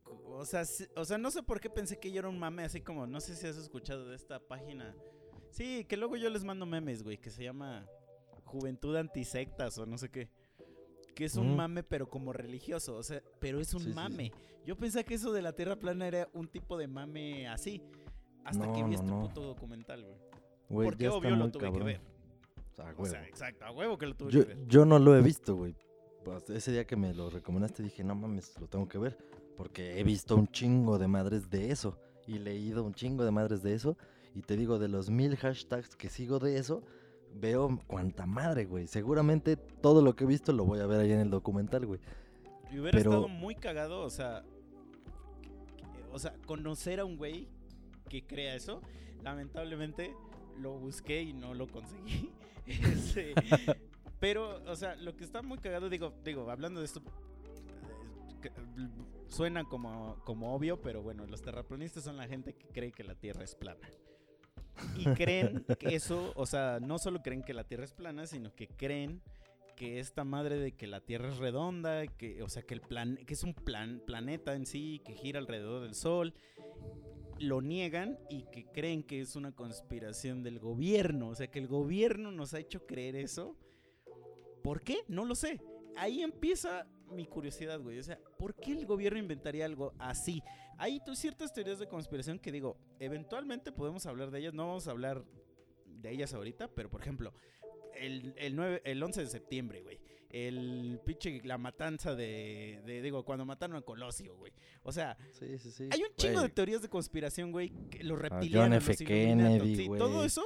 O sea, sí- o sea, no sé por qué pensé que yo era un mame así como. No sé si has escuchado de esta página. Sí, que luego yo les mando memes, güey, que se llama Juventud Antisectas o no sé qué. Que es un Ujú. mame, pero como religioso. O sea, pero es un Sí, sí, sí. mame. Yo pensé que eso de la Tierra plana era un tipo de mame así. Hasta que No, vi no, este no. puto documental, güey. Güey, Porque obvio lo tuve cabrón. que ver. O sea, a O huevo. sea, exacto, a huevo que lo tuve Yo, que ver. yo no lo he visto, güey. Pues, ese día que me lo recomendaste dije, no mames, lo tengo que ver. Porque he visto un chingo de madres de eso. Y leído un chingo de madres de eso. Y te digo, de los mil hashtags que sigo de eso, veo cuánta madre, güey. Seguramente todo lo que he visto lo voy a ver ahí en el documental, güey. Y hubiera pero- estado muy cagado, o sea, o sea, conocer a un güey que crea eso. Lamentablemente lo busqué y no lo conseguí. Este, pero, o sea, lo que está muy cagado, digo, digo, hablando de esto, eh, que- suena como, como obvio, pero bueno, los terraplanistas son la gente que cree que la Tierra es plana. Y creen que eso, o sea, no solo creen que la Tierra es plana, sino que creen que esta madre de que la Tierra es redonda, que, o sea, que el plan, que es un plan, planeta en sí, que gira alrededor del Sol, lo niegan y que creen que es una conspiración del gobierno, o sea, que el gobierno nos ha hecho creer eso. ¿Por qué? No lo sé. Ahí empieza mi curiosidad, güey. O sea, ¿por qué el gobierno inventaría algo así? Hay ciertas teorías de conspiración que digo, eventualmente podemos hablar de ellas, no vamos a hablar de ellas ahorita, pero por ejemplo, el, el, 9, el 11 de septiembre, güey. El pinche, la matanza de, de, digo, cuando mataron a Colosio, güey. O sea, Sí, sí, sí. hay un chingo Güey, de teorías de conspiración, güey. que Los John reptilianos, F. los Illuminatos, Kennedy, sí, güey. todo eso.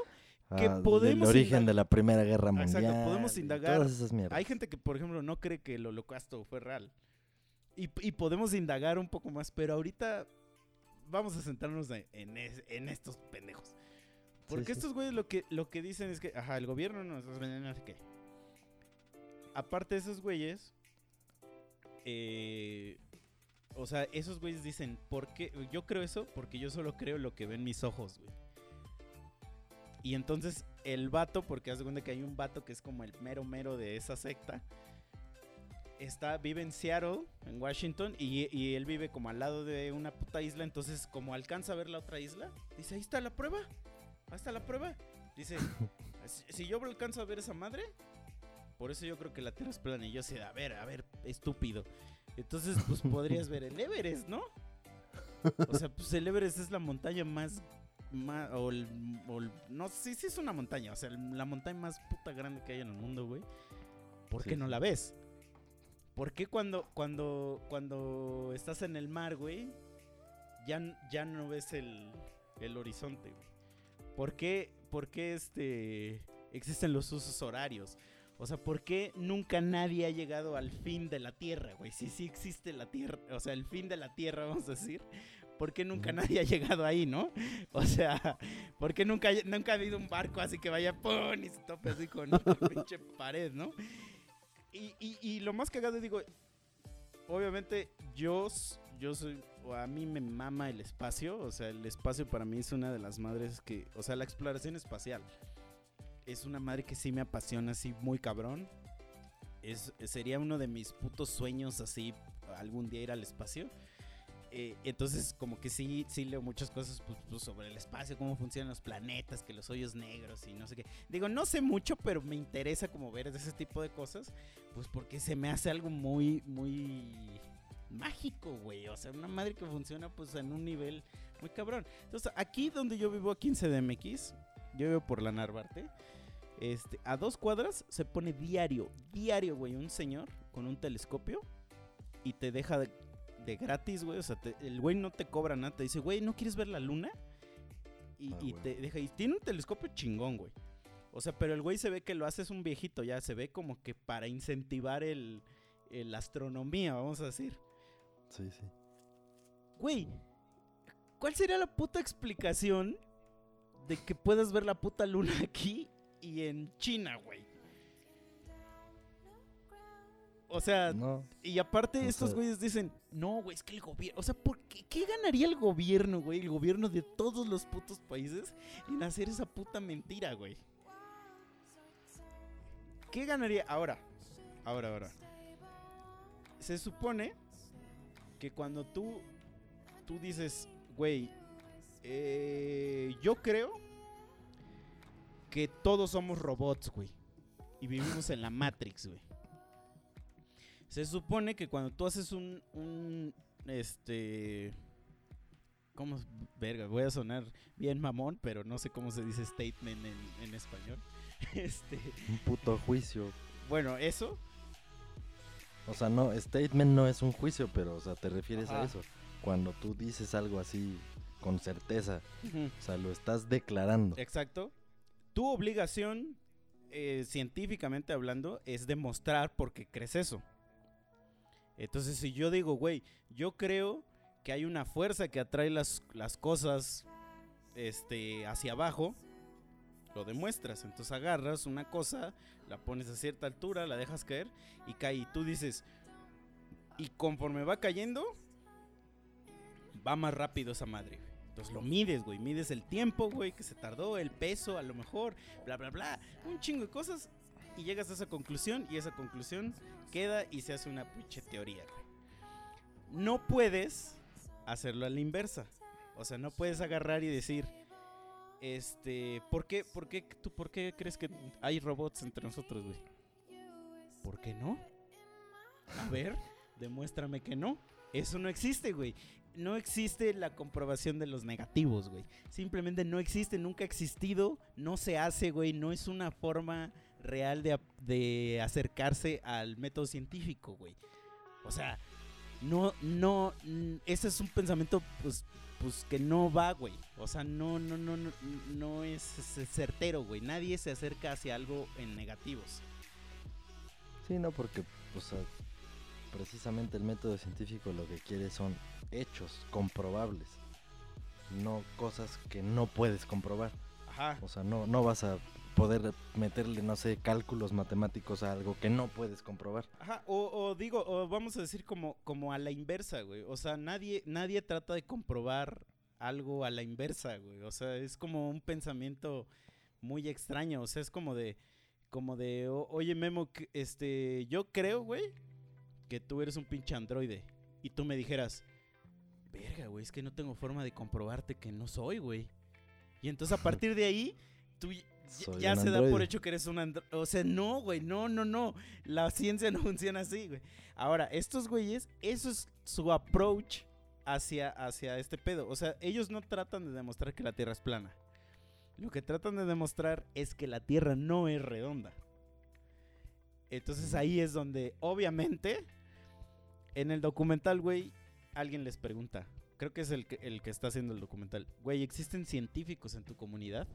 que ah, podemos del origen de la Primera Guerra Exacto, Mundial. podemos y indagar. Todas esas mierdas. Hay gente que, por ejemplo, no cree que el holocausto fue real. Y, y podemos indagar un poco más, pero ahorita vamos a centrarnos en, en es- en estos pendejos. Porque sí. estos güeyes lo que, lo que dicen es que, ajá, el gobierno nos está vendiendo no sé qué. Aparte de esos güeyes, eh, o sea, esos güeyes dicen, ¿por qué? Yo creo eso porque yo solo creo lo que ven mis ojos, güey. Y entonces el vato, porque haz de cuenta que hay un vato que es como el mero mero de esa secta, está, vive en Seattle, en Washington, y, y él vive como al lado de una puta isla, entonces como alcanza a ver la otra isla, dice, ahí está la prueba, ahí está la prueba. Dice, si, yo alcanzo a ver esa madre, por eso yo creo que la Tierra es plana. Y yo de, a ver, a ver, estúpido. Entonces, pues podrías ver el Everest, ¿no? O sea, pues el Everest es la montaña más... más o el, o el- no, sí, sí es una montaña. O sea, la montaña más puta grande que hay en el mundo, güey. ¿Por Sí, qué no la ves? ¿Por qué cuando, cuando, cuando estás en el mar, güey, ya, ya no ves el, el horizonte, güey? ¿Por qué, por qué este, existen los usos horarios? O sea, ¿por qué nunca nadie ha llegado al fin de la Tierra, güey? Si sí existe la Tierra, o sea, el fin de la Tierra, vamos a decir. ¿Por qué nunca nadie ha llegado ahí, no? O sea, ¿por qué nunca, nunca ha habido un barco así que vaya ¡pum! y se tope así con una pinche pared, ¿no? Y, y, lo más cagado, digo, obviamente yo, yo soy, o a mí me mama el espacio, o sea, el espacio para mí es una de las madres que, o sea, la exploración espacial es una madre que sí me apasiona así muy cabrón. Es, sería uno de mis putos sueños así algún día ir al espacio. Eh, entonces como que sí, sí leo muchas cosas pues, pues, sobre el espacio, cómo funcionan los planetas, que los hoyos negros y no sé qué. Digo, no sé mucho, pero me interesa como ver ese tipo de cosas, pues porque se me hace algo muy, muy mágico, güey. O sea, una madre que funciona pues en un nivel muy cabrón. Entonces, aquí donde yo vivo, aquí en CDMX, yo vivo por la Narvarte. Este, a dos cuadras se pone diario, diario, güey, un señor con un telescopio y te deja de, gratis, güey. O sea, te- el güey no te cobra nada. Te dice, güey, ¿no quieres ver la luna? Y, Ah, y te deja. Y tiene un telescopio chingón, güey. O sea, pero el güey se ve que lo hace es un viejito ya. Se ve como que para incentivar el, el astronomía, vamos a decir. Sí, sí. Güey, ¿cuál sería la puta explicación de que puedas ver la puta luna aquí y en China, güey? O sea, No, y aparte estos güeyes dicen, no, güey, es que el gobierno, o sea, ¿por qué, qué ganaría el gobierno, güey? El gobierno de todos los putos países en hacer esa puta mentira, güey. ¿Qué ganaría? Ahora, ahora, ahora. Se supone que cuando tú, tú dices, güey, eh, yo creo que todos somos robots, güey. Y vivimos en la Matrix, güey. Se supone que cuando tú haces un, un este, ¿Cómo? es? Verga, voy a sonar bien mamón, pero no sé cómo se dice statement en, en español. Este, Un puto juicio. bueno, eso. O sea, no, statement no es un juicio, pero, o sea, te refieres Ajá. a eso. Cuando tú dices algo así con certeza, o sea, lo estás declarando. Exacto. Tu obligación, eh, científicamente hablando, es demostrar por qué crees eso. Entonces, si yo digo, güey, yo creo que hay una fuerza que atrae las, las cosas este, hacia abajo, lo demuestras. Entonces agarras una cosa, la pones a cierta altura, la dejas caer y cae. Y tú dices, y conforme va cayendo, va más rápido esa madre. Entonces lo mides, güey. Mides el tiempo, güey, que se tardó, el peso, a lo mejor, bla, bla, bla. Un chingo de cosas. Y llegas a esa conclusión y esa conclusión queda y se hace una pinche teoría. No puedes hacerlo a la inversa. O sea, no puedes agarrar y decir, este, ¿por qué, por qué, tú, por qué crees que hay robots entre nosotros, güey? ¿Por qué no? A ver, demuéstrame que no. Eso no existe, güey. No existe la comprobación de los negativos, güey. Simplemente no existe, nunca ha existido, no se hace, güey. No es una forma real de, de acercarse al método científico, güey. O sea, no, no, mm, ese es un pensamiento, pues, pues que no va, güey. O sea, no, no, no, no, no es, es certero, güey. Nadie se acerca hacia algo en negativos. Sí, no, porque, o sea, precisamente el método científico lo que quiere son hechos comprobables, no cosas que no puedes comprobar. Ajá. O sea, no, no vas a poder meterle, no sé, cálculos matemáticos a algo que no puedes comprobar. Ajá, o, digo, o vamos a decir como, como a la inversa, güey. O sea, nadie, nadie trata de comprobar algo a la inversa, güey. O sea, es como un pensamiento muy extraño. O sea, es como de, como de, "O- oye Memo, este, yo creo, güey, que tú eres un pinche androide. Y tú me dijeras, verga, güey, es que no tengo forma de comprobarte que no soy, güey. Y entonces a partir de ahí, tú Soy ya se da por hecho que eres un androide. O sea, no, güey, no, no, no. La ciencia no funciona así, güey. Ahora, estos güeyes, eso es su approach hacia, hacia este pedo. O sea, ellos no tratan de demostrar que la Tierra es plana. Lo que tratan de demostrar es que la Tierra no es redonda. Entonces ahí es donde, obviamente, en el documental, güey, alguien les pregunta. Creo que es el que, el que está haciendo el documental. Güey, ¿existen científicos en tu comunidad?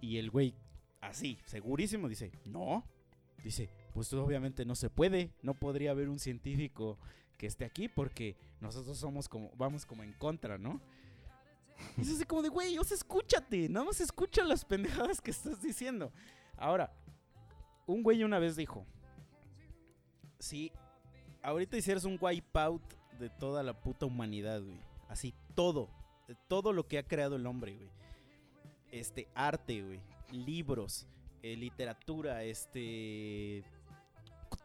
Y el güey, así, segurísimo, dice, no. Dice, pues obviamente no se puede. No podría haber un científico que esté aquí porque nosotros somos como, vamos como en contra, ¿no? Y es así como de, güey, o sea, escúchate, nada más escucha las pendejadas que estás diciendo. Ahora, un güey una vez dijo, si ahorita hicieras un wipeout de toda la puta humanidad, güey, así todo, todo lo que ha creado el hombre, güey. Este, arte, güey, libros, eh, literatura, este...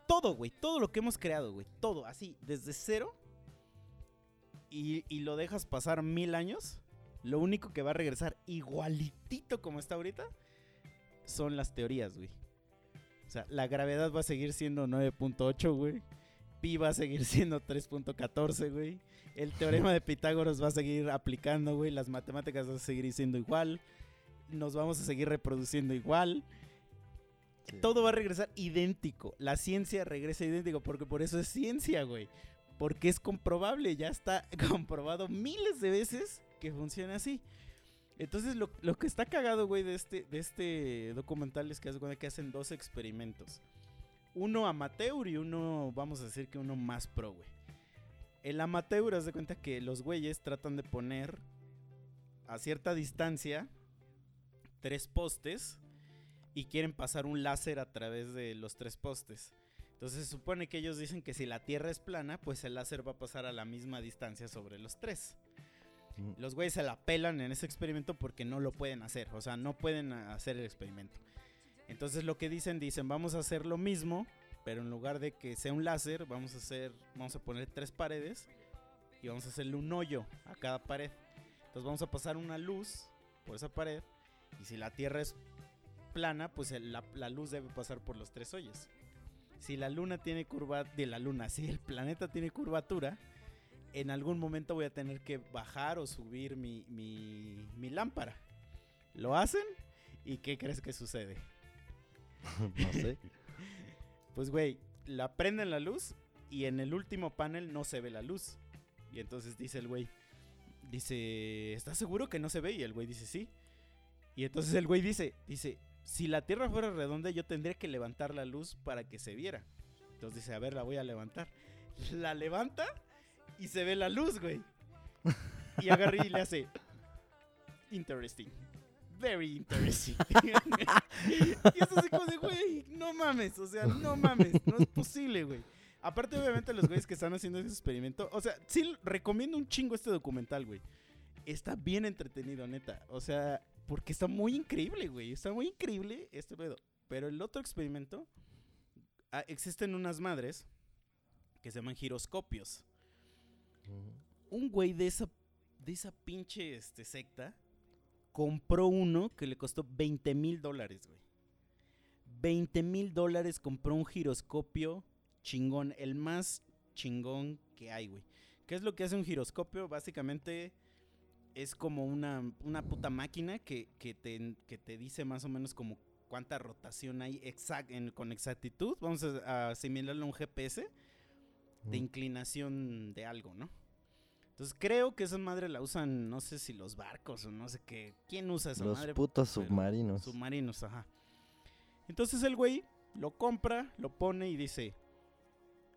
Todo, güey, todo lo que hemos creado, güey, todo, así, desde cero. Y, y lo dejas pasar mil años. Lo único que va a regresar igualitito como está ahorita son las teorías, güey. O sea, la gravedad va a seguir siendo 9.8, güey. Pi va a seguir siendo 3.14, güey. El teorema de Pitágoras va a seguir aplicando, güey. Las matemáticas van a seguir siendo igual. Nos vamos a seguir reproduciendo igual. Sí. Todo va a regresar idéntico. La ciencia regresa idéntico porque por eso es ciencia, güey. Porque es comprobable, ya está comprobado miles de veces que funciona así. Entonces lo, lo que está cagado, güey, de este, de este documental es que, que hacen dos experimentos. Uno amateur y uno, vamos a decir que uno más pro, güey. El amateur, haz de cuenta que los güeyes tratan de poner a cierta distancia tres postes y quieren pasar un láser a través de los tres postes. Entonces se supone que ellos dicen que si la Tierra es plana, pues el láser va a pasar a la misma distancia sobre los tres. Los güeyes se la pelan en ese experimento porque no lo pueden hacer. O sea, no pueden hacer el experimento. Entonces lo que dicen, dicen, vamos a hacer lo mismo, pero en lugar de que sea un láser, vamos a hacer, vamos a poner tres paredes y vamos a hacerle un hoyo a cada pared. Entonces vamos a pasar una luz por esa pared y si la Tierra es plana, pues el- la, la luz debe pasar por los tres hoyos. Si la luna tiene curva de la luna, si el planeta tiene curvatura, en algún momento voy a tener que bajar o subir mi, mi, mi lámpara. Lo hacen y ¿qué crees que sucede? no sé. Pues, güey, la prenden la luz y en el último panel no se ve la luz. Y entonces dice el güey, dice, ¿estás seguro que no se ve? Y el güey dice, sí. Y entonces el güey dice, dice, si la Tierra fuera redonda yo tendría que levantar la luz para que se viera. Entonces dice, a ver, la voy a levantar. La levanta y se ve la luz, güey. Y agarra y le hace, interesting. Very interesting. y es así como de, güey, no mames, o sea, no mames, no es posible, güey. Aparte, obviamente, los güeyes que están haciendo ese experimento, o sea, sí recomiendo un chingo este documental, güey. Está bien entretenido, neta. O sea, porque está muy increíble, güey. Está muy increíble este pedo. Pero el otro experimento, ah, existen unas madres que se llaman giroscopios. Un güey de esa, de esa pinche este, secta compró uno que le costó 20 mil dólares, güey. 20 mil dólares compró un giroscopio chingón, el más chingón que hay, güey. ¿Qué es lo que hace un giroscopio? Básicamente es como una, una puta máquina que, que, te, que te dice más o menos como cuánta rotación hay exact, en, con exactitud. Vamos a, a asimilarlo a un GPS de inclinación de algo, ¿no? Entonces creo que esa madre la usan, no sé si los barcos o no sé qué. ¿Quién usa esa Los madre? putos pero- submarinos. Submarinos, ajá. Entonces el güey lo compra, lo pone y dice,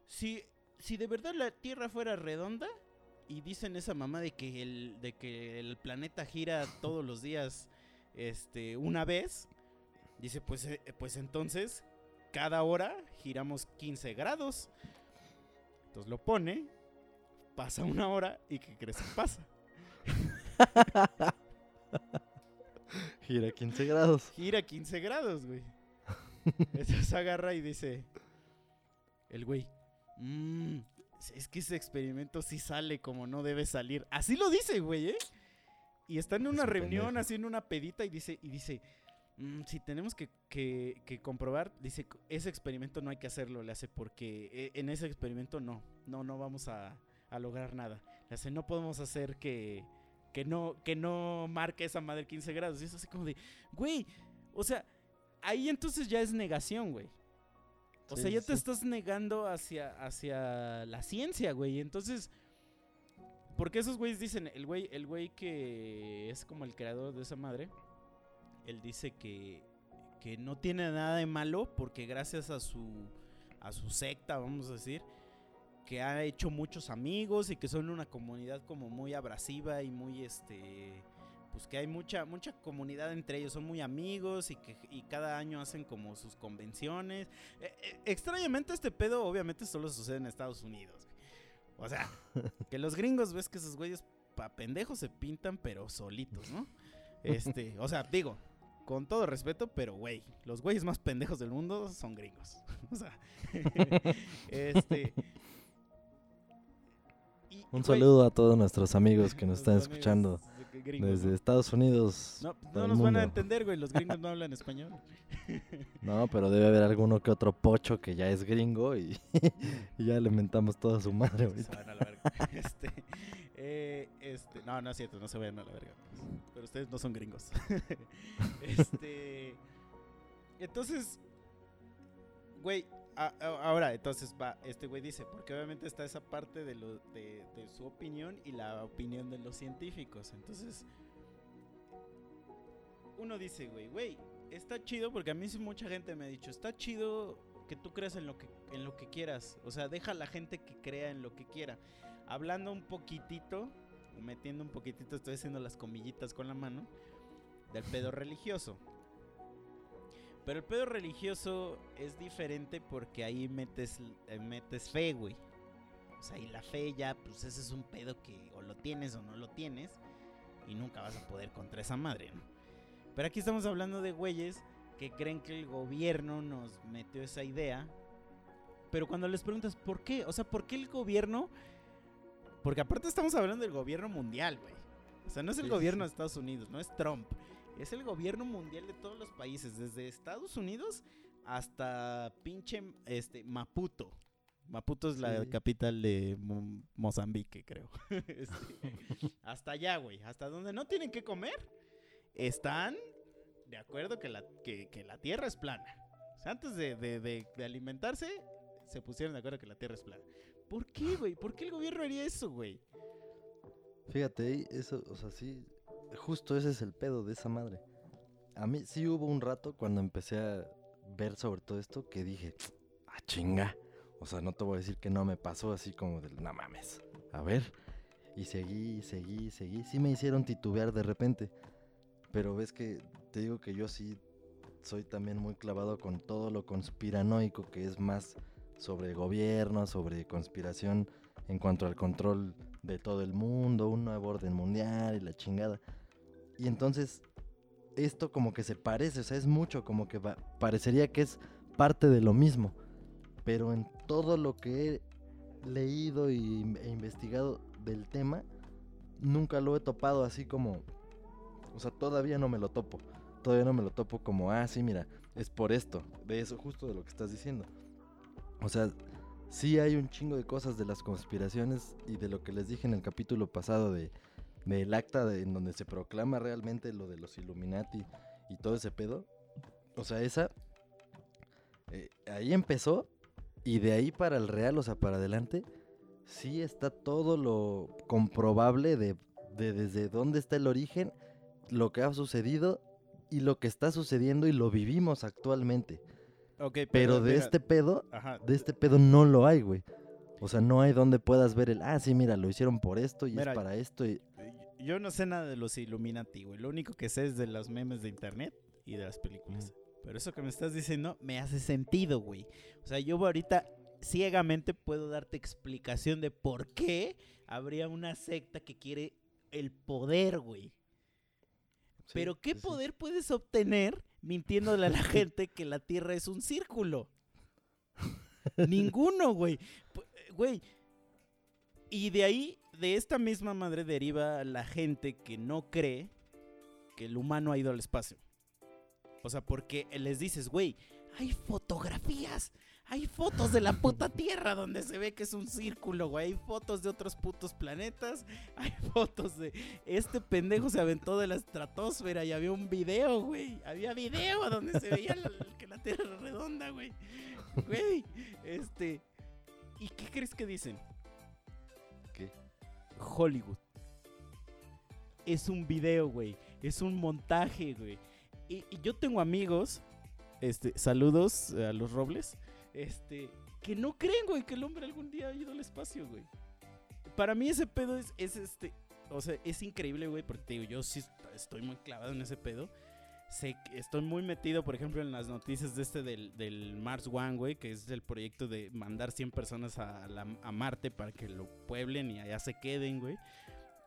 si, si de verdad la Tierra fuera redonda y dicen esa mamá de que el, de que el planeta gira todos los días este, una vez, dice, pues, eh, pues entonces cada hora giramos 15 grados. Entonces lo pone, pasa una hora y ¿qué crees que pasa? Gira 15 grados. Gira 15 grados, güey. Entonces agarra y dice, el güey, "Mm, es que ese experimento sí sale como no debe salir. Así lo dice, güey, ¿eh? Y está en una un reunión, haciendo una pedita y dice, y dice, "Mm, si tenemos que, que- que comprobar, dice, ese experimento no hay que hacerlo, le hace, porque eh, en ese experimento no, no, no vamos a, a lograr nada. Le hace, no podemos hacer que, que no, que no marque esa madre 15 grados. Y es así como de, güey, o sea, ahí entonces ya es negación, güey. O Sí, sea, ya sí, te estás negando hacia, hacia la ciencia, güey. Entonces, porque esos güeyes dicen, el güey, el güey que es como el creador de esa madre, él dice que, que no tiene nada de malo porque gracias a su, a su secta, vamos a decir, que ha hecho muchos amigos y que son una comunidad como muy abrasiva y muy este pues que hay mucha mucha comunidad entre ellos son muy amigos y que y cada año hacen como sus convenciones. Eh, eh, extrañamente este pedo obviamente solo sucede en Estados Unidos güey. o sea que los gringos ves que esos güeyes pa pendejos se pintan pero solitos no este o sea digo con todo respeto pero güey los güeyes más pendejos del mundo son gringos. O sea este y- Un güey, saludo a todos nuestros amigos que nos están amigos. escuchando gringos, desde ¿no? Estados Unidos. No, no nos van a entender, güey. Los gringos no hablan español. No, pero debe haber alguno que otro pocho que ya es gringo y, y ya le mentamos toda su madre Se ahorita. van a la verga. Este, eh, este, no, no es cierto, no se vayan a la verga. Pero ustedes no son gringos. este, entonces, güey, ahora, entonces va, este güey dice, porque obviamente está esa parte de, lo, de, de su opinión y la opinión de los científicos. Entonces, uno dice, güey, güey, está chido porque a mí mucha gente me ha dicho, está chido que tú creas en lo que, en lo que quieras. O sea, deja a la gente que crea en lo que quiera. Hablando un poquitito, metiendo un poquitito, estoy haciendo las comillitas con la mano, del pedo religioso. Pero el pedo religioso es diferente porque ahí metes, eh, metes fe, güey. O sea, y la fe ya, pues ese es un pedo que o lo tienes o no lo tienes. Y nunca vas a poder contra esa madre, ¿no? Pero aquí estamos hablando de güeyes que creen que el gobierno nos metió esa idea. Pero cuando les preguntas por qué, o sea, ¿por qué el gobierno? Porque aparte estamos hablando del gobierno mundial, güey. O sea, no es el sí, gobierno sí. de Estados Unidos, no es Trump. Es el gobierno mundial de todos los países, desde Estados Unidos hasta pinche este, Maputo. Maputo es la Sí. capital de Mo- Mozambique, creo. Este, hasta allá, güey. Hasta donde no tienen que comer, están de acuerdo que la, que, que la tierra es plana. O sea, antes de, de- de- de alimentarse, se pusieron de acuerdo que la tierra es plana. ¿Por qué, güey? ¿Por qué el gobierno haría eso, güey? Fíjate, eso, o sea, sí, justo ese es el pedo de esa madre. A mí sí hubo un rato cuando empecé a ver sobre todo esto que dije, ah, chinga. O sea, no te voy a decir que no me pasó así como del, no mames. A ver. Y seguí, seguí, seguí. Sí me hicieron titubear de repente. Pero ves que te digo que yo sí soy también muy clavado con todo lo conspiranoico, que es más sobre gobierno, sobre conspiración en cuanto al control de todo el mundo, un nuevo orden mundial y la chingada. Y entonces esto como que se parece, o sea, es mucho, como que parecería que es parte de lo mismo. Pero en todo lo que he leído y, e investigado del tema, nunca lo he topado así como... O sea, todavía no me lo topo. Todavía no me lo topo como, ah, sí, mira, es por esto, de eso justo de lo que estás diciendo. O sea, sí hay un chingo de cosas de las conspiraciones y de lo que les dije en el capítulo pasado de del acta de- en donde se proclama realmente lo de los Illuminati y todo ese pedo. O sea, esa eh, ahí empezó y de ahí para el real, o sea, para adelante, sí está todo lo comprobable de, de desde dónde está el origen, lo que ha sucedido y lo que está sucediendo y lo vivimos actualmente. Ok, Pero de mira, este pedo Ajá, de este pedo no lo hay, güey. O sea, no hay donde puedas ver el, ah, sí, mira, lo hicieron por esto y Mira, es para esto. Y... Yo no sé nada de los Illuminati, güey. Lo único que sé es de los memes de internet y de las películas. Pero eso que me estás diciendo me hace sentido, güey. O sea, yo ahorita ciegamente puedo darte explicación de por qué habría una secta que quiere el poder, güey. Sí, Pero ¿qué sí, poder puedes obtener mintiéndole a la gente que la Tierra es un círculo? Ninguno, güey. Güey. Y de ahí, de esta misma madre deriva la gente que no cree que el humano ha ido al espacio. O sea, porque les dices, güey, hay fotografías. Hay fotos de la puta Tierra donde se ve que es un círculo, güey. Hay fotos de otros putos planetas. Hay fotos de... Este pendejo se aventó de la estratosfera y había un video, güey. Había video donde se veía la- que la Tierra era redonda, güey. Güey, este... ¿Y qué crees que dicen? Hollywood. Es un video, güey. Es un montaje, güey. Y, yo tengo amigos, este, saludos a los Robles, este, que no creen, güey, que el hombre algún día ha ido al espacio, güey. Para mí ese pedo es, es este, o sea, es increíble, güey, porque te digo, yo sí est- estoy muy clavado en ese pedo. Estoy muy metido, por ejemplo, en las noticias de este del, del Mars One, güey, que es el proyecto de mandar 100 personas a, a Marte para que lo pueblen y allá se queden, güey.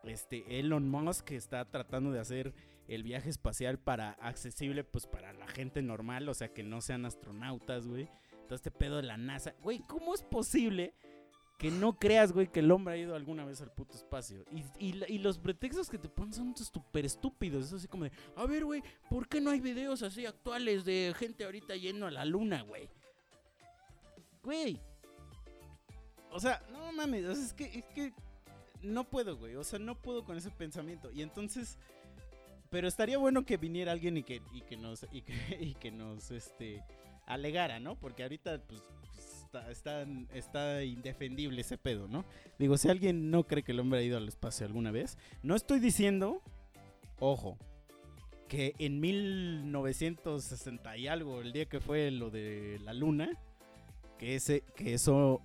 Este, Elon Musk está tratando de hacer el viaje espacial para accesible, pues para la gente normal, o sea, que no sean astronautas, güey. Todo este pedo de la NASA. Güey, ¿cómo es posible que no creas, güey, que el hombre ha ido alguna vez al puto espacio? Y, y los pretextos que te ponen son súper estúpidos. Es así como de, a ver, güey, ¿por qué no hay videos así actuales de gente ahorita yendo a la luna, güey? Güey. O sea, no mames, es que, es que no puedo, güey. O sea, no puedo con ese pensamiento. Y entonces, pero estaría bueno que viniera alguien y que, y que nos, y que, y que nos, este, alegara, ¿no? Porque ahorita, pues, está, está, está indefendible ese pedo, ¿no? Digo, si alguien no cree que el hombre ha ido al espacio alguna vez, no estoy diciendo, ojo, que en 1960 y algo, el día que fue lo de la luna, que, ese, que eso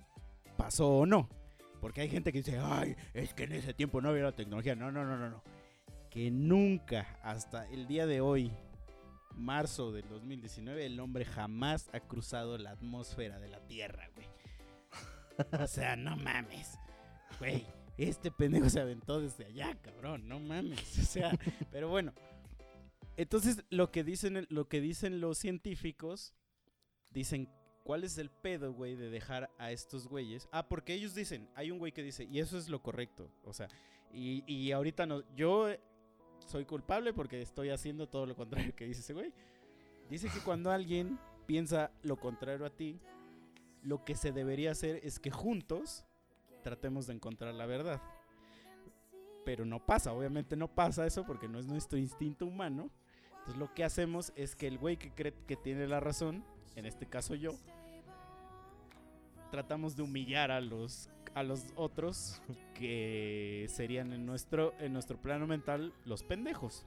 pasó o no. Porque hay gente que dice, ay, es que en ese tiempo no había la tecnología. No, no, no, no, no. Que nunca, hasta el día de hoy, marzo del 2019, el hombre jamás ha cruzado la atmósfera de la Tierra, güey. O sea, no mames. Güey, este pendejo se aventó desde allá, cabrón. No mames. O sea, pero bueno. Entonces, lo que dicen, lo que dicen los científicos, dicen, ¿cuál es el pedo, güey, de dejar a estos güeyes? Ah, porque ellos dicen, hay un güey que dice, y eso es lo correcto. O sea, y, y ahorita no, yo soy culpable porque estoy haciendo todo lo contrario que dice ese güey. Dice que cuando alguien piensa lo contrario a ti, lo que se debería hacer es que juntos tratemos de encontrar la verdad. Pero no pasa, obviamente no pasa eso porque no es nuestro instinto humano. Entonces lo que hacemos es que el güey que cree que tiene la razón, en este caso yo, tratamos de humillar a los a los otros que serían en nuestro en nuestro plano mental los pendejos.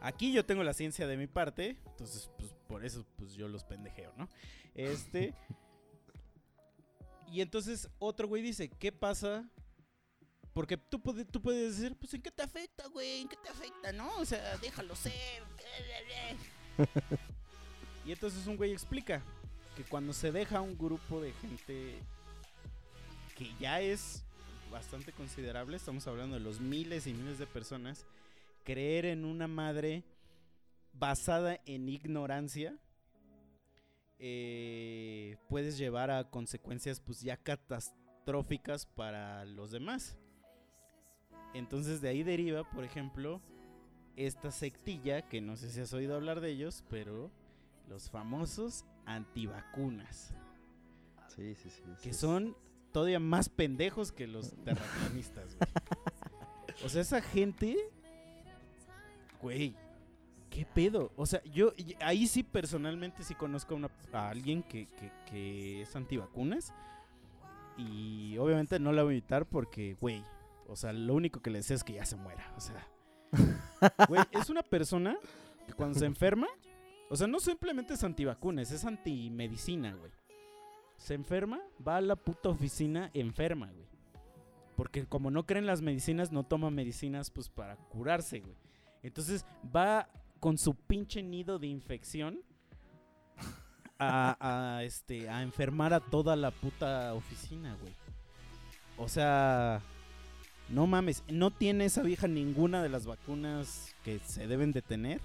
Aquí yo tengo la ciencia de mi parte, entonces pues por eso pues yo los pendejeo, ¿no? Este y entonces otro güey dice, "¿Qué pasa porque tú, puedes, tú puedes decir, pues ¿en qué te afecta, güey? ¿En qué te afecta, no? O sea, déjalo ser. y entonces un güey explica que cuando se deja un grupo de gente que ya es bastante considerable, estamos hablando de los miles y miles de personas, creer en una madre basada en ignorancia, eh, puedes llevar a consecuencias pues ya catastróficas para los demás. Entonces de ahí deriva, por ejemplo, esta sectilla, que no sé si has oído hablar de ellos, pero los famosos antivacunas. Sí, sí, sí. Que sí. son todavía más pendejos que los terraplanistas, güey. O sea, esa gente, güey, ¿qué pedo? O sea, yo ahí sí personalmente sí conozco a alguien que, que- que es antivacunas. Y obviamente no la voy a invitar porque, güey, o sea, lo único que le deseo es que ya se muera. O sea, güey, es una persona que cuando se enferma, o sea, no simplemente es antivacunas, es antimedicina, güey. Se enferma, va a la puta oficina enferma, güey. Porque como no creen las medicinas, no toma medicinas pues para curarse, güey. Entonces va con su pinche nido de infección a, este, a enfermar a toda la puta oficina, güey. O sea, no mames, no tiene esa vieja ninguna de las vacunas que se deben de tener.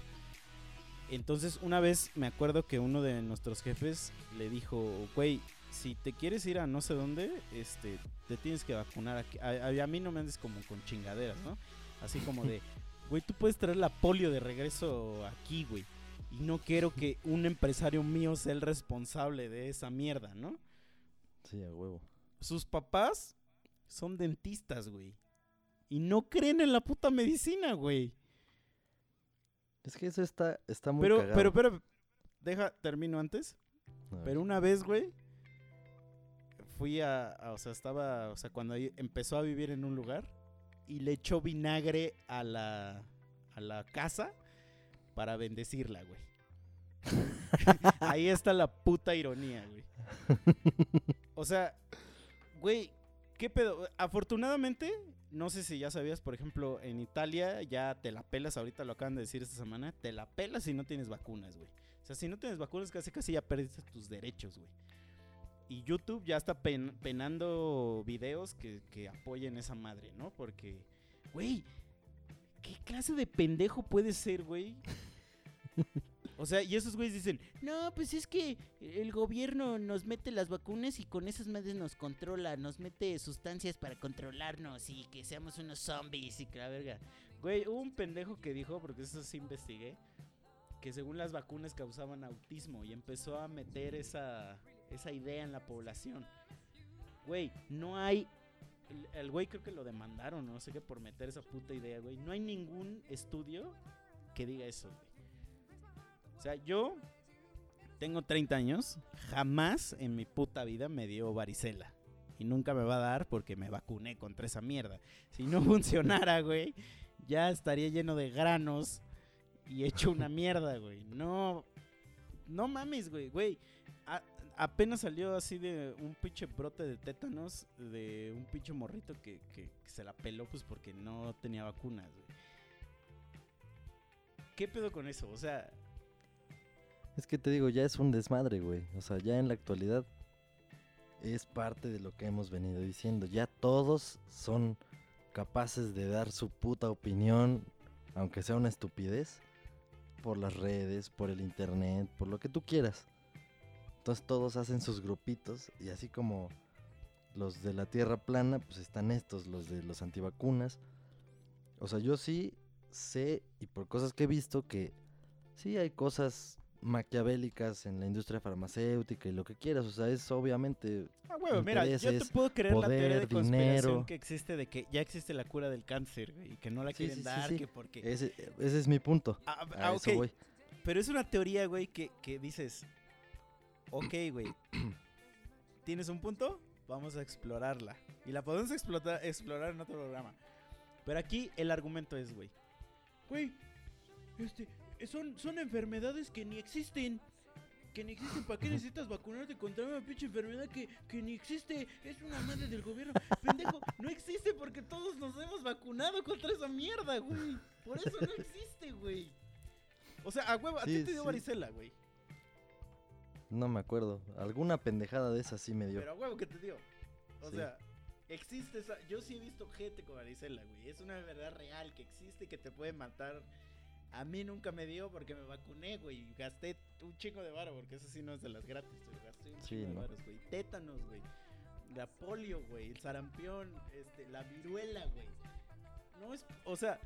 Entonces, una vez me acuerdo que uno de nuestros jefes le dijo, güey, si te quieres ir a no sé dónde, este, te tienes que vacunar aquí. A, a- a mí no me andes como con chingaderas, ¿no? Así como de, güey, tú puedes traer la polio de regreso aquí, güey. Y no quiero que un empresario mío sea el responsable de esa mierda, ¿no? Sí, a huevo. Sus papás son dentistas, güey. Y no creen en la puta medicina, güey. Es que eso está, está muy Pero, cagado. pero, pero, deja, termino antes. Pero una vez, güey, fui a, o sea, estaba, o sea, cuando empezó a vivir en un lugar y le echó vinagre a la, a la casa para bendecirla, güey. Ahí está la puta ironía, güey. O sea, güey, ¿qué pedo? Afortunadamente, no sé si ya sabías, por ejemplo, en Italia ya te la pelas, ahorita lo acaban de decir esta semana, te la pelas si no tienes vacunas, güey. O sea, si no tienes vacunas, casi casi ya perdiste tus derechos, güey. Y YouTube ya está pen- penando videos que, que apoyen esa madre, ¿no? Porque, güey, ¿qué clase de pendejo puede ser, güey? O sea, y esos güeyes dicen, no, pues es que el gobierno nos mete las vacunas y con esas madres nos controla, nos mete sustancias para controlarnos y que seamos unos zombies y que la verga. Güey, hubo un pendejo que dijo, porque eso sí investigué, que según las vacunas causaban autismo y empezó a meter esa, esa idea en la población. Güey, no hay... el- güey creo que lo demandaron, no sé qué, por meter esa puta idea, güey. No hay ningún estudio que diga eso, güey. O sea, yo tengo 30 años, jamás en mi puta vida me dio varicela. Y nunca me va a dar porque me vacuné contra esa mierda. Si no funcionara, güey, ya estaría lleno de granos y hecho una mierda, güey. No, no mames, güey, güey. Apenas salió así de un pinche brote de tétanos de un pinche morrito que, que- que se la peló pues porque no tenía vacunas, güey. ¿Qué pedo con eso? O sea, Es que te digo, ya es un desmadre, güey. O sea, ya en la actualidad es parte de lo que hemos venido diciendo. Ya todos son capaces de dar su puta opinión, aunque sea una estupidez, por las redes, por el internet, por lo que tú quieras. Entonces todos hacen sus grupitos y así como los de la Tierra plana, pues están estos, los de los antivacunas. O sea, yo sí sé, y por cosas que he visto, que sí hay cosas maquiavélicas en la industria farmacéutica y lo que quieras. O sea, es obviamente Ah, huevo, mira, yo te puedo creer la teoría de conspiración dinero. que existe de que ya existe la cura del cáncer y que no la Sí, quieren sí, dar, sí. que porque... ese, ese es mi punto. Ah, A ah, eso ok, voy. pero es una teoría, güey, que, que dices, ok, güey, ¿tienes un punto? Vamos a explorarla. Y la podemos explotar, explorar en otro programa. Pero aquí el argumento es, güey, güey, este, son, son enfermedades que ni existen. Que ni existen, ¿para qué necesitas vacunarte contra una pinche enfermedad que, que ni existe? Es una madre del gobierno. Pendejo, no existe porque todos nos hemos vacunado contra esa mierda, güey. Por eso no existe, güey. O sea, a huevo, a ti te dio sí. varicela, güey. No me acuerdo. Alguna pendejada de esas sí me dio. Pero huevo que te dio. O Sí. sea, existe esa. Yo sí he visto gente con varicela, güey. Es una verdad real que existe y que te puede matar. A mí nunca me dio porque me vacuné, güey. Gasté un chingo de varo, porque eso sí no es de las gratis, güey. Gasté un Sí, chingo de varos, güey. Tétanos, güey. La polio, güey. El sarampión, este, la viruela, güey. No es. O sea.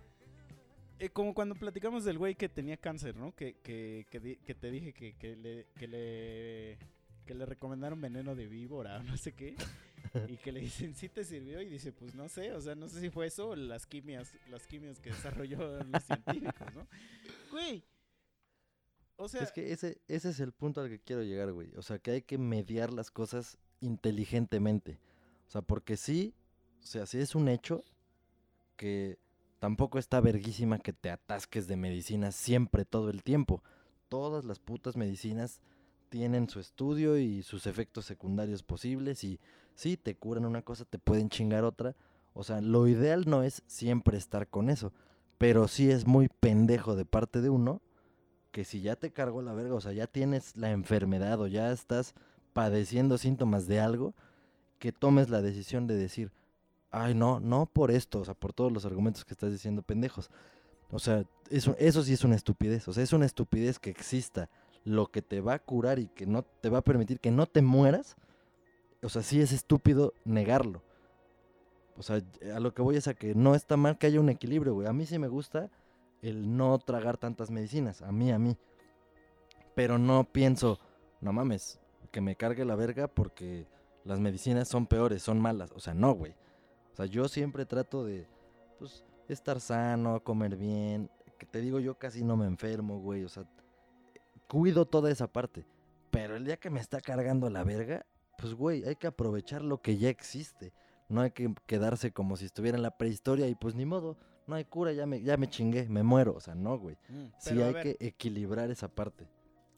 Eh, como cuando platicamos del güey que tenía cáncer, ¿no? Que, que, que, te dije que, que le, que le que le recomendaron veneno de víbora o no sé qué. Y que le dicen, ¿sí te sirvió? Y dice, pues no sé, o sea, no sé si fue eso o las quimias, las quimias que desarrolló los científicos, ¿no? Güey. O sea, Es que ese, ese es el punto al que quiero llegar, güey. O sea, que hay que mediar las cosas inteligentemente. O sea, porque sí, o sea, sí es un hecho que tampoco está verguísima que te atasques de medicinas siempre, todo el tiempo. Todas las putas medicinas tienen su estudio y sus efectos secundarios posibles y sí, te curan una cosa, te pueden chingar otra. O sea, lo ideal no es siempre estar con eso, pero sí es muy pendejo de parte de uno que si ya te cargó la verga, o sea, ya tienes la enfermedad o ya estás padeciendo síntomas de algo, que tomes la decisión de decir, ay, no, no por esto, o sea, por todos los argumentos que estás diciendo pendejos. O sea, eso, eso sí es una estupidez, o sea, es una estupidez que exista lo que te va a curar y que no te va a permitir que no te mueras. O sea, sí es estúpido negarlo. O sea, a lo que voy es a que no está mal que haya un equilibrio, güey. A mí sí me gusta el no tragar tantas medicinas, a mí, a mí. Pero no pienso, no mames, que me cargue la verga porque las medicinas son peores, son malas. O sea, no, güey. O sea, yo siempre trato de, pues, estar sano, comer bien. Que te digo, yo casi no me enfermo, güey. O sea, cuido toda esa parte. Pero el día que me está cargando la verga, pues, güey, hay que aprovechar lo que ya existe. No hay que quedarse como si estuviera en la prehistoria y pues ni modo, no hay cura, ya me, ya me chingué, me muero. O sea, no, güey. mm, Sí hay ver, que equilibrar esa parte.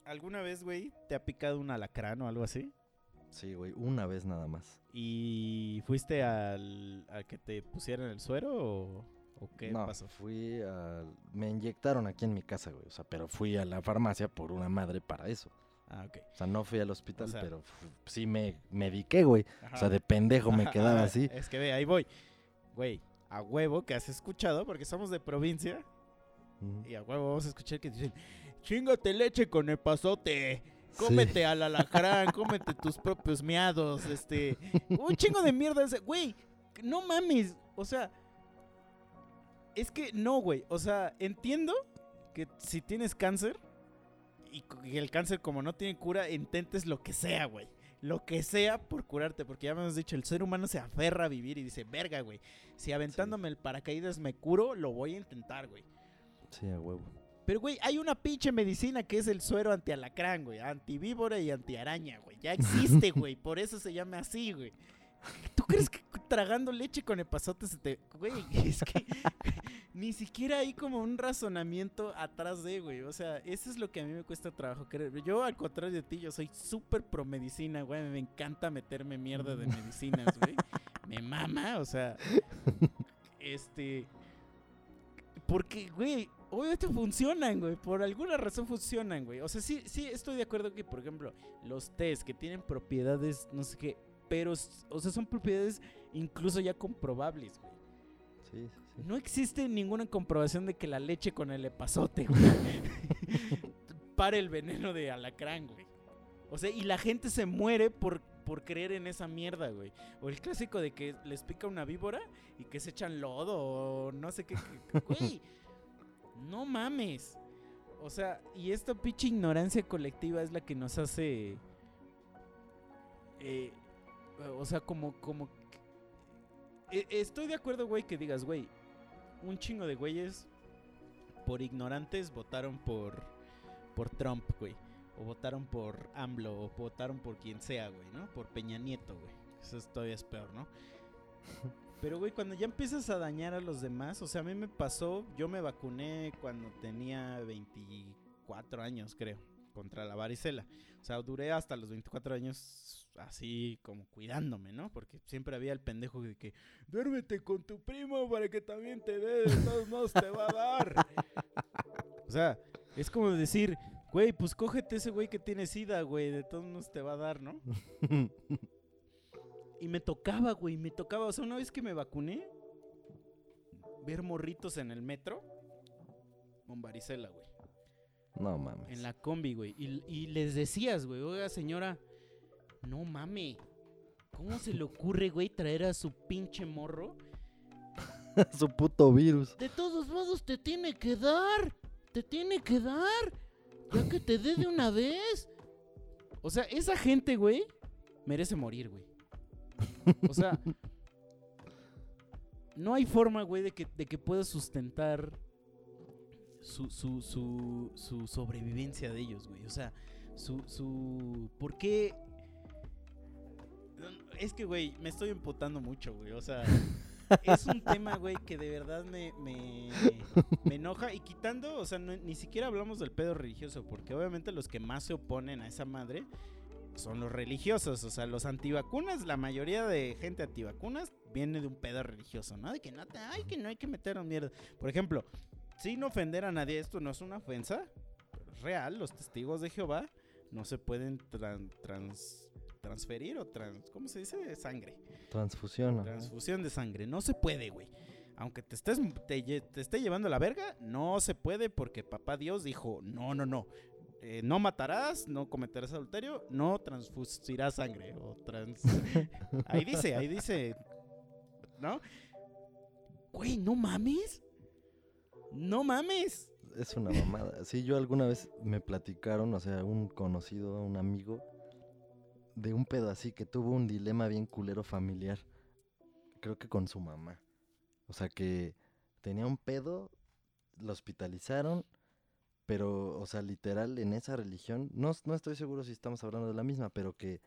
¿alguna vez, güey, te ha picado un alacrán o algo así? Sí, güey, una vez nada más. ¿Y fuiste al, a que te pusieran el suero o, o qué no, pasó? fui a... Me inyectaron aquí en mi casa, güey. O sea, pero fui a la farmacia por una madre para eso. Ah, ok. O sea, no fui al hospital, sea- pero sí me mediqué, güey. O sea, de pendejo me quedaba ajá, así. Es que ve, ahí voy. Güey, a huevo que has escuchado, porque somos de provincia, y a huevo vamos a escuchar que dicen, chingate leche con el pasote, Sí. cómete al alacrán, cómete tus propios miados, este, un chingo de mierda ese, güey, no mames, o sea, es que no, güey, o sea, entiendo que si tienes cáncer, y el cáncer como no tiene cura, intentes lo que sea, güey. Lo que sea por curarte, porque ya me hemos dicho, el ser humano se aferra a vivir y dice, verga, güey, si aventándome el paracaídas me curo, lo voy a intentar, güey. Sí, a huevo. Pero, güey, hay una pinche medicina que es el suero antialacrán, güey. Antivíbora y antiaraña, güey. Ya existe, güey. Por eso se llama así, güey. ¿Tú crees que tragando leche con epazote se te... Güey, es que ni siquiera hay como un razonamiento atrás de, güey. O sea, eso es lo que a mí me cuesta trabajo creer. Yo, al contrario de ti, yo soy súper pro medicina, güey. Me encanta meterme mierda de medicinas, güey. Me mama, o sea... Este... Porque, güey, obviamente funcionan, güey. Por alguna razón funcionan, güey. O sea, sí, sí estoy de acuerdo que, por ejemplo, los test que tienen propiedades, no sé qué, pero, o sea, son propiedades incluso ya comprobables, güey. Sí, sí, sí. No existe ninguna comprobación de que la leche con el epazote, güey, pare el veneno de alacrán, güey. O sea, y la gente se muere por, por creer en esa mierda, güey. O el clásico de que les pica una víbora y que se echan lodo o no sé qué. Güey, no mames. O sea, y esta pinche ignorancia colectiva es la que nos hace. eh, o sea, como. como eh, estoy de acuerdo, güey, que digas, güey. Un chingo de güeyes por ignorantes votaron por. por Trump, güey. O votaron por AMLO, o votaron por quien sea, güey, ¿no? Por Peña Nieto, güey. Eso es, todavía es peor, ¿no? Pero, güey, cuando ya empiezas a dañar a los demás, o sea, a mí me pasó, yo me vacuné cuando tenía 24 años, creo, contra la varicela. O sea, duré hasta los 24 años así como cuidándome, ¿no? Porque siempre había el pendejo de que, duérmete con tu primo para que también te dé, de todos modos te va a dar. O sea, es como decir, güey, pues cógete ese güey que tiene sida, güey, de todos modos te va a dar, ¿no? Y me tocaba, güey, me tocaba. O sea, una vez que me vacuné, ver morritos en el metro con varicela, güey. No mames. En la combi, güey. Y, y les decías, güey, oiga, señora, no mame. ¿Cómo se le ocurre, güey, traer a su pinche morro? Su puto virus. De todos modos, te tiene que dar. Te tiene que dar. Ya que te dé de una vez. O sea, esa gente, güey, merece morir, güey. O sea, no hay forma, güey, de que, de que puedas sustentar su, su, su, su sobrevivencia de ellos, güey. O sea, su, su... ¿Por qué? Es que, güey, me estoy emputando mucho, güey. O sea, es un tema, güey, que de verdad me, me, me enoja. Y quitando, o sea, ni siquiera hablamos del pedo religioso, porque obviamente los que más se oponen a esa madre son los religiosos. O sea, los antivacunas, la mayoría de gente antivacunas viene de un pedo religioso, ¿no? De que no, te, ay, que no hay que meter a mierda. Por ejemplo, sin ofender a nadie, esto no es una ofensa. pero es real, los testigos de Jehová no se pueden tran- trans- transferir o trans, ¿cómo se dice? Sangre. Transfusión. Transfusión de sangre. No se puede, güey. Aunque te, estés, te, te esté llevando la verga, no se puede porque papá Dios dijo, no, no, no. Eh, no matarás, no cometerás adulterio, no transfusirás sangre. O trans... ahí dice, ahí dice. ¿No? Güey, no mames. No mames. Es una mamada. Sí, yo alguna vez me platicaron, o sea, un conocido, un amigo, de un pedo así que tuvo un dilema bien culero familiar. Creo que con su mamá. O sea, que tenía un pedo, lo hospitalizaron, pero, o sea, literal, en esa religión, no, no estoy seguro si estamos hablando de la misma, pero que,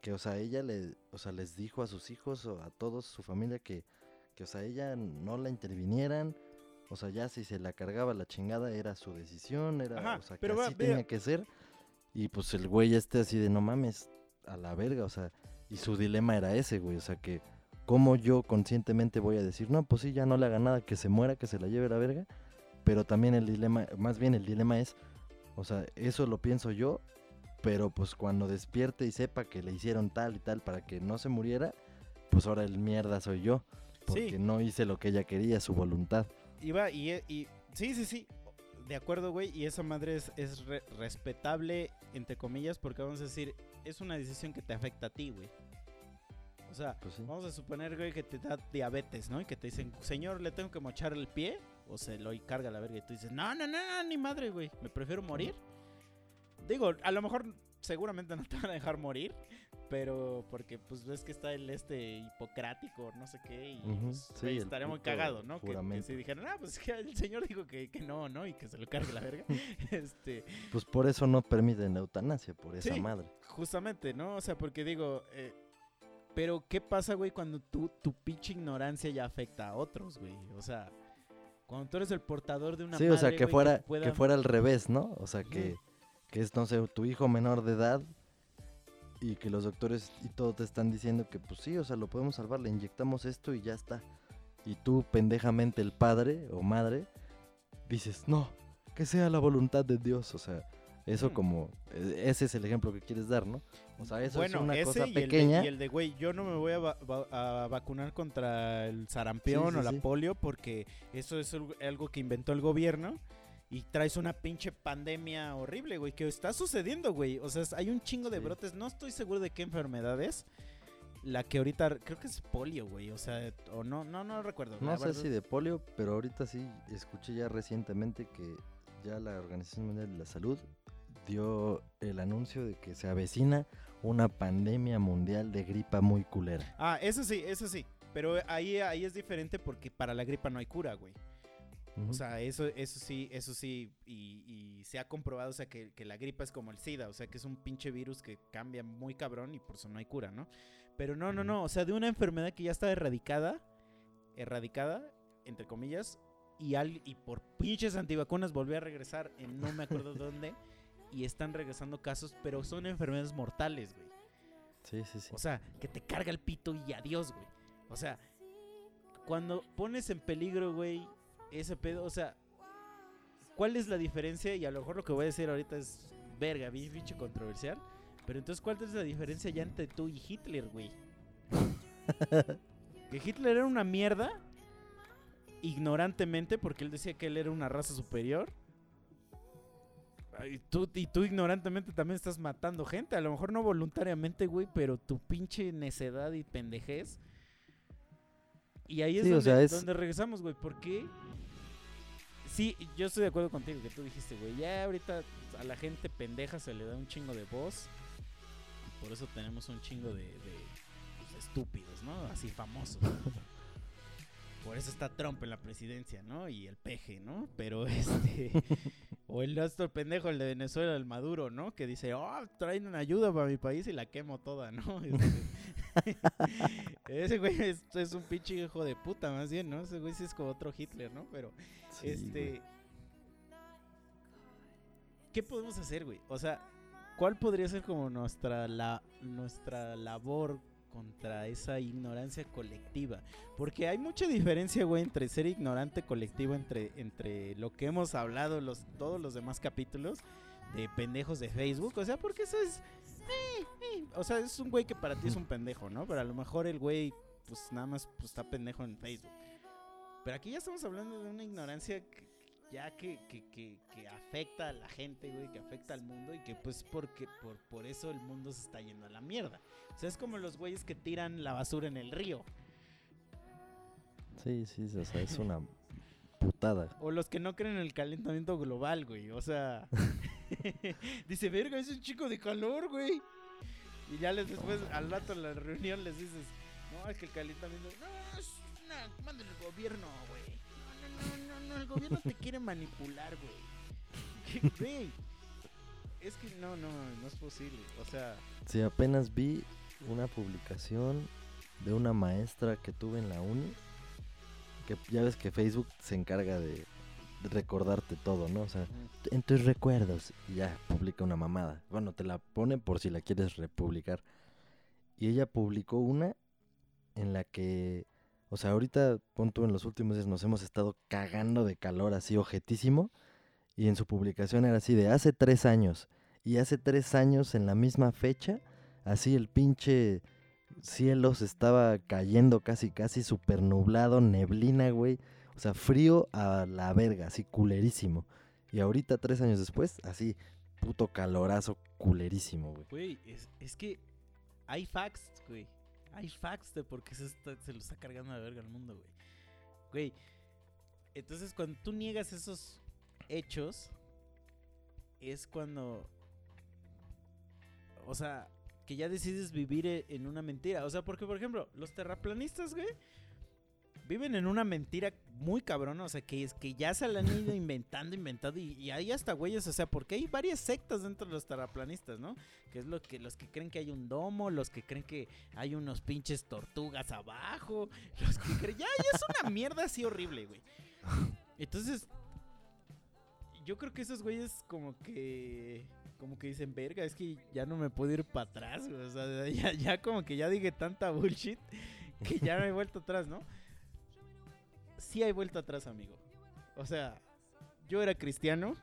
que o sea, ella le, o sea, les dijo a sus hijos o a todos su familia que, que, o sea, ella no la intervinieran, o sea, ya si se la cargaba la chingada era su decisión, era, Ajá, o sea, que pero va, así vea. tenía que ser. Y pues el güey este así de no mames, a la verga, o sea, y su dilema era ese, güey, o sea, que cómo yo conscientemente voy a decir, no, pues sí, ya no le haga nada, que se muera, que se la lleve la verga, pero también el dilema, más bien el dilema es, o sea, eso lo pienso yo, pero pues cuando despierte y sepa que le hicieron tal y tal para que no se muriera, pues ahora el mierda soy yo, porque Sí. no hice lo que ella quería, su voluntad. Iba y, e- y sí, sí, sí. De acuerdo, güey. Y esa madre es, es re- respetable, entre comillas, porque vamos a decir, es una decisión que te afecta a ti, güey. O sea, Pues sí. vamos a suponer, güey, que te da diabetes, ¿no? Y que te dicen, señor, le tengo que mochar el pie. O se lo carga la verga. Y tú dices, no, no, no, no, ni madre, güey. Me prefiero morir. Digo, a lo mejor seguramente no te van a dejar morir. Pero porque, pues, ves que está el este hipocrático, no sé qué. Y pues, sí, estaría muy cagado, ¿no? Que- si dijeran, ah, pues que el señor dijo que, que no, ¿no? Y que se lo cargue la verga. este, Pues por eso no permiten la eutanasia, por esa Sí. madre. justamente, ¿no? O sea, porque digo, eh, pero ¿qué pasa, güey, cuando tú, tu pinche ignorancia ya afecta a otros, güey? O sea, cuando tú eres el portador de una Sí, o sea, que güey, fuera, que, pueda- fuera al revés, ¿no? O sea, que, que es, no sé, tu hijo menor de edad y que los doctores y todo te están diciendo que, pues sí, o sea, lo podemos salvar, le inyectamos esto y ya está. Y tú, pendejamente, el padre o madre, dices, no, que sea la voluntad de Dios. O sea, eso Mm. como, e- ese es el ejemplo que quieres dar, ¿no? O sea, eso bueno, es una ese cosa y el de- pequeña. y el de, güey, yo no me voy a, va- a vacunar contra el sarampión Sí, o la sí. polio porque eso es algo- que inventó el gobierno y traes una pinche pandemia horrible, güey, que está sucediendo, güey. O sea, hay un chingo de brotes, no estoy seguro de qué enfermedad es. La que ahorita, creo que es polio, güey, o sea, o no, no, no recuerdo. No sé si de polio, pero ahorita sí escuché ya recientemente que ya la Organización Mundial de la Salud dio el anuncio de que se avecina una pandemia mundial de gripa muy culera. Ah, eso sí, eso sí. Pero ahí, ahí es diferente porque para la gripa no hay cura, güey. O sea, eso, eso sí, eso sí, y, y se ha comprobado, o sea, que, que la gripa es como el SIDA, o sea, que es un pinche virus que cambia muy cabrón y por eso no hay cura, ¿no? Pero no, no, no, o sea, de una enfermedad que ya está erradicada, erradicada, entre comillas, y, al, y por pinches antivacunas volvió a regresar en no me acuerdo dónde, y están regresando casos, pero son enfermedades mortales, güey. Sí, sí, sí. O sea, que te carga el pito y adiós, güey. O sea, cuando pones en peligro, güey, ese pedo, o sea, ¿cuál es la diferencia? Y a lo mejor lo que voy a decir ahorita es verga, bien pinche controversial. Pero entonces, ¿cuál es la diferencia ya entre tú y Hitler, güey? que Hitler era una mierda, ignorantemente, porque él decía que él era una raza superior. Y tú, y tú ignorantemente también estás matando gente. A lo mejor no voluntariamente, güey, pero tu pinche necedad y pendejez. Y ahí es, Sí, o donde, sea, es- donde regresamos, güey. ¿Por qué? Sí, yo estoy de acuerdo contigo que tú dijiste, güey. Ya ahorita a la gente pendeja se le da un chingo de voz. Por eso tenemos un chingo de, de, pues, estúpidos, ¿no? Así famosos. Por eso está Trump en la presidencia, ¿no? Y el peje, ¿no? Pero este. o el otro pendejo, el de Venezuela, el Maduro, ¿no? Que dice, oh, traen una ayuda para mi país y la quemo toda, ¿no? Este, Ese güey es, es un pinche hijo de puta, más bien, ¿no? Ese güey sí es como otro Hitler, ¿no? Pero, Sí, güey. este. ¿Qué podemos hacer, güey? O sea, ¿cuál podría ser como nuestra, la, nuestra labor contra esa ignorancia colectiva? Porque hay mucha diferencia, güey, entre ser ignorante colectivo, entre, entre lo que hemos hablado los, todos los demás capítulos de pendejos de Facebook. O sea, porque eso es. eh, eh, O sea, es un güey que para ti es un pendejo, ¿no? Pero a lo mejor el güey, pues nada más pues, está pendejo en Facebook. Pero aquí ya estamos hablando de una ignorancia que- ya que, que, que, que afecta a la gente, güey, que afecta al mundo y que pues porque por, por eso el mundo se está yendo a la mierda. O sea, es como los güeyes que tiran la basura en el río. Sí, sí, o sea, es una putada. O los que no creen en el calentamiento global, güey. O sea, dice, verga, es un chico de calor, güey. Y ya les después, al rato en la reunión les dices, no, es que el calentamiento, no, es una, manda el gobierno, güey. No, no, no, el gobierno te quiere manipular, güey. ¿Qué, Güey. Es que no, no, no es posible. O sea, Sí, apenas vi una publicación de una maestra que tuve en la uni. Que ya ves que Facebook se encarga de recordarte todo, ¿no? O sea, en tus recuerdos. Y ya publica una mamada. Bueno, te la pone por si la quieres republicar. Y ella publicó una en la que, o sea, ahorita, pon en los últimos días nos hemos estado cagando de calor así ojetísimo. Y en su publicación era así de hace tres años. Y hace tres años, en la misma fecha, así el pinche cielo se estaba cayendo casi, casi super nublado, neblina, güey. O sea, frío a la verga, así culerísimo. Y ahorita, tres años después, así, puto calorazo culerísimo, güey. Güey, es, es que hay facts, güey. Hay facts de por qué se, está- lo está cargando de verga al mundo, güey. Güey, entonces cuando tú niegas esos hechos, es cuando... O sea, que ya decides vivir e- en una mentira. O sea, porque, por ejemplo, los terraplanistas, güey, viven en una mentira muy cabrona. O sea, que es que ya se la han ido inventando, inventando. Y, y hay hasta güeyes, o sea, porque hay varias sectas dentro de los terraplanistas, ¿no? Que es lo que los que creen que hay un domo, los que creen que hay unos pinches tortugas abajo, los que creen. Ya, ya es una mierda así horrible, güey. Entonces, yo creo que esos güeyes como que como que dicen, verga, es que ya no me puedo ir para atrás, güey. O sea, ya, ya como que ya dije tanta bullshit que ya no he vuelto atrás, ¿no? Sí hay vuelta atrás, amigo. O sea, yo era cristiano,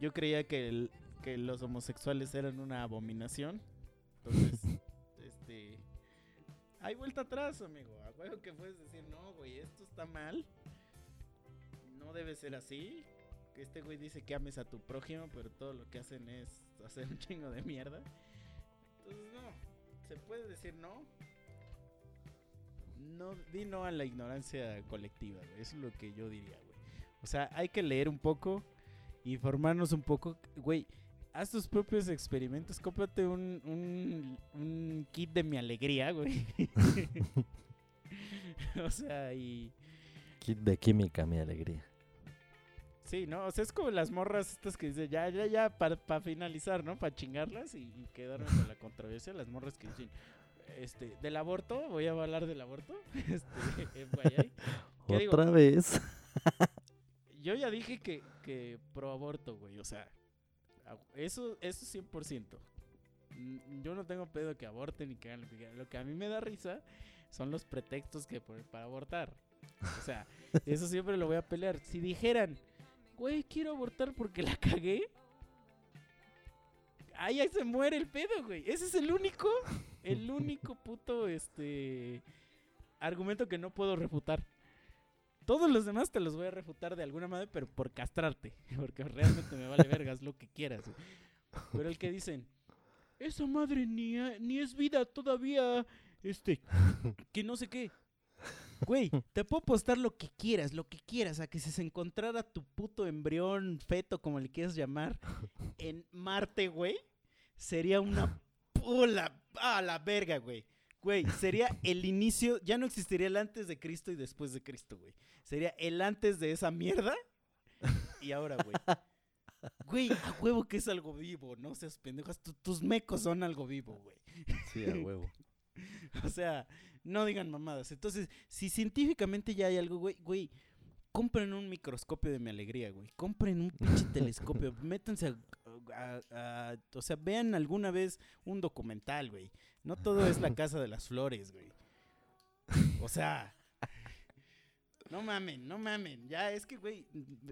yo creía que, el- que los homosexuales eran una abominación. Entonces, este... Hay vuelta atrás, amigo. A huevo que puedes decir, no, güey, esto está mal. No debe ser así. Que este güey dice que ames a tu prójimo, pero todo lo que hacen es hacer un chingo de mierda. Entonces, no. Se puede decir no. No, di no a la ignorancia colectiva, güey. Eso es lo que yo diría, güey. O sea, hay que leer un poco informarnos un poco, güey. Haz tus propios experimentos, cómprate un, un, un kit de mi alegría, güey. o sea, y... Kit de química, mi alegría. Sí, ¿no? O sea, es como las morras estas que dicen, ya, ya, ya, para finalizar, ¿no? Para chingarlas y, y quedarme con la controversia. Las morras que dicen, este, del aborto, voy a hablar del aborto. Este, FYI. ¿Qué digo? Otra vez. Yo ya dije que, que pro aborto, güey. O sea, eso, eso 100%. Mm, Yo no tengo pedo que aborten y que hagan lo que quieran. Lo que a mí me da risa son los pretextos que ponen para abortar. O sea, eso siempre lo voy a pelear. Si dijeran, güey, quiero abortar porque la cagué. Ahí ahí se muere el pedo, güey. Ese es el único, el único puto, este, argumento que no puedo refutar. Todos los demás te los voy a refutar de alguna manera, pero por castrarte. Porque realmente me vale vergas lo que quieras. güey. Pero el que dicen, esa madre ni, ni es vida todavía, este, que no sé qué. Güey, te puedo apostar lo que quieras, lo que quieras, a que si se encontrara tu puto embrión, feto, como le quieras llamar, en Marte, güey, sería una pula a la verga, güey. Güey, sería el inicio, ya no existiría el antes de Cristo y después de Cristo, güey. Sería el antes de esa mierda y ahora, güey. Güey, a huevo que es algo vivo, no seas pendejas. Tu- tus mecos son algo vivo, güey. Sí, a huevo. O sea, no digan mamadas. Entonces, si científicamente ya hay algo, güey, güey, compren un microscopio de mi alegría, güey. Compren un pinche telescopio. Métanse a, a- a- O sea, vean alguna vez un documental, güey. No todo es la casa de las flores, güey. O sea. No mamen, no mamen. Ya, es que, güey,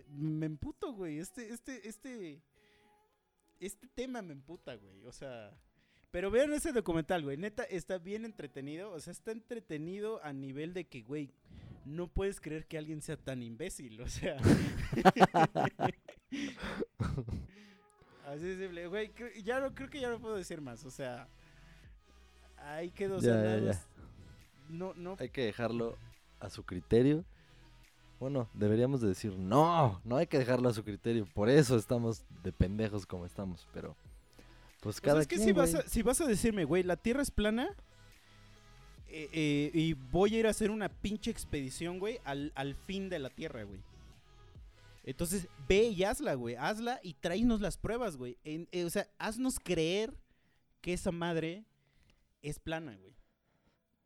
me emputo, güey. Este, este, este. Este tema me emputa, güey. O sea. Pero vean ese documental, güey. Neta, está bien entretenido. O sea, está entretenido a nivel de que, güey, no puedes creer que alguien sea tan imbécil. O sea. Así de simple. Güey, ya no, creo que ya no puedo decir más. O sea. Ahí quedó. Ya, ya, No, no. Hay que dejarlo a su criterio. Bueno, deberíamos de decir, no, no hay que dejarlo a su criterio. Por eso estamos de pendejos como estamos, pero... Pues cada es que quien, si vas, a, si vas a decirme, güey, la Tierra es plana eh, eh, y voy a ir a hacer una pinche expedición, güey, al, al fin de la Tierra, güey. Entonces, ve y hazla, güey. Hazla y tráenos las pruebas, güey. En- eh, o sea, haznos creer que esa madre es plana, güey.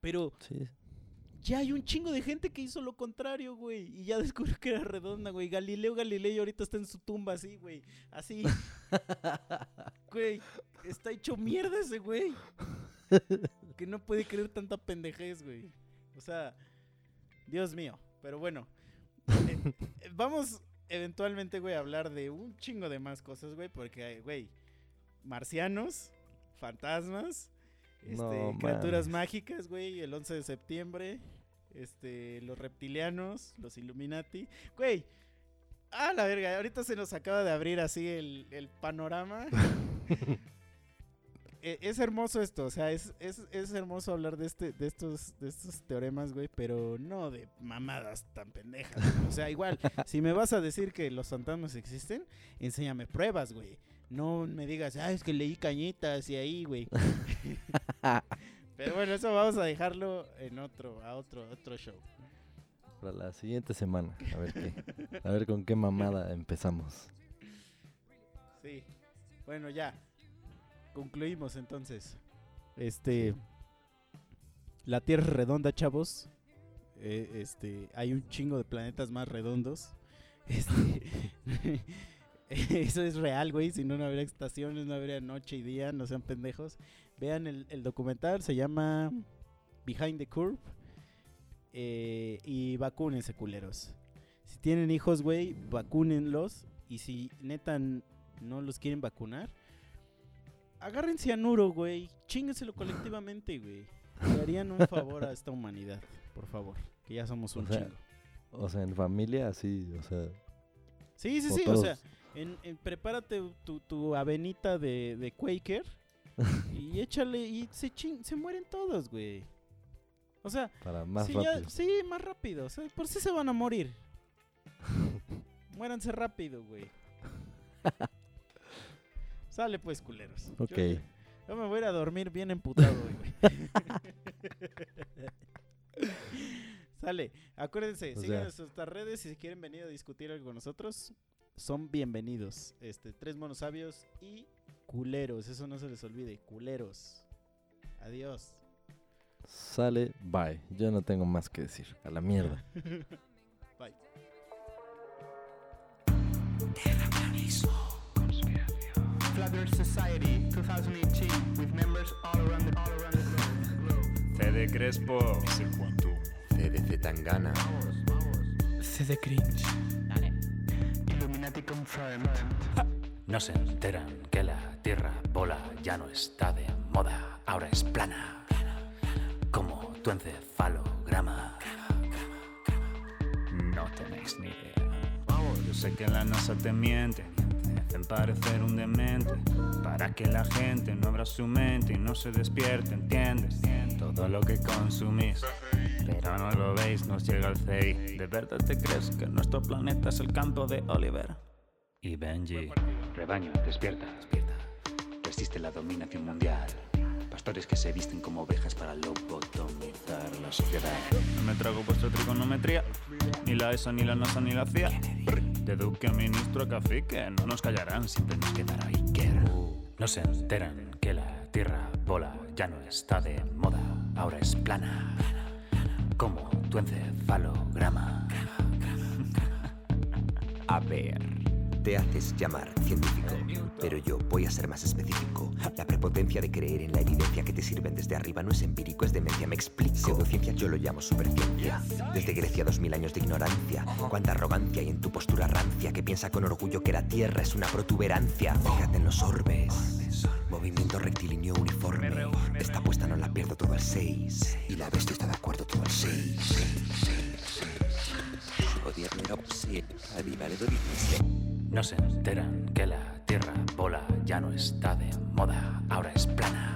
Pero Sí, ya hay un chingo de gente que hizo lo contrario, güey. Y ya descubrió que era redonda, güey. Galileo Galilei ahorita está en su tumba así, güey. Así. Güey, está hecho mierda ese güey. Que no puede creer tanta pendejez, güey. O sea, Dios mío. Pero bueno. eh, eh, vamos eventualmente, güey, a hablar de un chingo de más cosas, güey. Porque, güey, marcianos, fantasmas, este, No criaturas mágicas, güey, el 11 de septiembre. Este, los reptilianos, los Illuminati. Güey, ah, la verga, ahorita se nos acaba de abrir así el, el panorama. E- es hermoso esto, o sea, es, es, es hermoso hablar de este, de estos, de estos teoremas, güey, pero no de mamadas tan pendejas. güey. O sea, igual, si me vas a decir que los fantasmas existen, enséñame pruebas, güey. No me digas, ah, es que leí cañitas y ahí, güey. Pero bueno, eso vamos a dejarlo en otro, a otro, otro show. para la siguiente semana. A ver qué. A ver con qué mamada empezamos. Sí. Bueno, ya. Concluimos entonces. Este. La Tierra es redonda, chavos. Eh, este. Hay un chingo de planetas más redondos. Este. Eso es real, güey. Si no, no habría estaciones, no habría noche y día. No sean pendejos. Vean el, el documental. Se llama Behind the Curve. Eh, y vacúnense, culeros. Si tienen hijos, güey, vacúnenlos. Y si neta no los quieren vacunar, agarren cianuro, güey. Chíngenselo colectivamente, güey. Le harían un favor a esta humanidad, por favor. Que ya somos O un sea, chingo. O sea, en familia, así, o sea. Sí, sí, sí. O sea, en, en- prepárate tu, tu avenita de, de Quaker y échale y se, se mueren todos, güey. O sea, Para más ya- rápido. sí, más rápido. O sea, por si se van a morir. Muéranse rápido, güey. Sale pues, culeros. Ok. Yo, me voy a ir a dormir bien emputado hoy, güey. Sale. Acuérdense, O sigan sea- nuestras redes y si quieren venir a discutir algo con nosotros, son bienvenidos. Este, tres monos sabios y culeros. Eso no se les olvide, culeros. Adiós. Sale, bye. Yo no tengo más que decir. A la mierda. Bye. Flat Earth Society 2018 with members all around the, all around the globe. CD Crespo. CDC Tangana. CD Cringe. Illuminati confirmed. No se enteran que la tierra bola ya no está de moda, ahora es plana. Como tu encefalograma. No tenéis ni idea. Yo sé que la NASA te miente. Te hacen parecer un demente. Para que la gente no abra su mente y no se despierte, ¿entiendes? Todo lo que consumís. Pero no lo veis, nos llega el CI. ¿De verdad te crees que nuestro planeta es el campo de Oliver? Y Benji. Rebaño, despierta, despierta. Resiste la dominación mundial. Pastores que se visten como ovejas para lobotomizar la sociedad. No me trago vuestra trigonometría. Ni la ESA, ni la NASA, ni la CIA. De Duque, ministro a cacique. No nos callarán, siempre nos quedará Iker. No se enteran que la tierra bola ya no está de moda, ahora es plana. Como tu encefalograma. A ver, te haces llamar científico, pero yo voy a ser más específico. La prepotencia de creer en la evidencia que te sirven desde arriba no es empírico, es demencia, me explico. Pseudociencia yo lo llamo superciencia. Desde Grecia dos mil años de ignorancia. Cuánta arrogancia hay en tu postura rancia que piensa con orgullo que la Tierra es una protuberancia. Fíjate en los orbes. Movimiento rectilíneo uniforme. Esta apuesta no la pierdo todo el 6. Y la bestia está de acuerdo todo el 6. No se enteran que la tierra bola ya no está de moda, ahora es plana.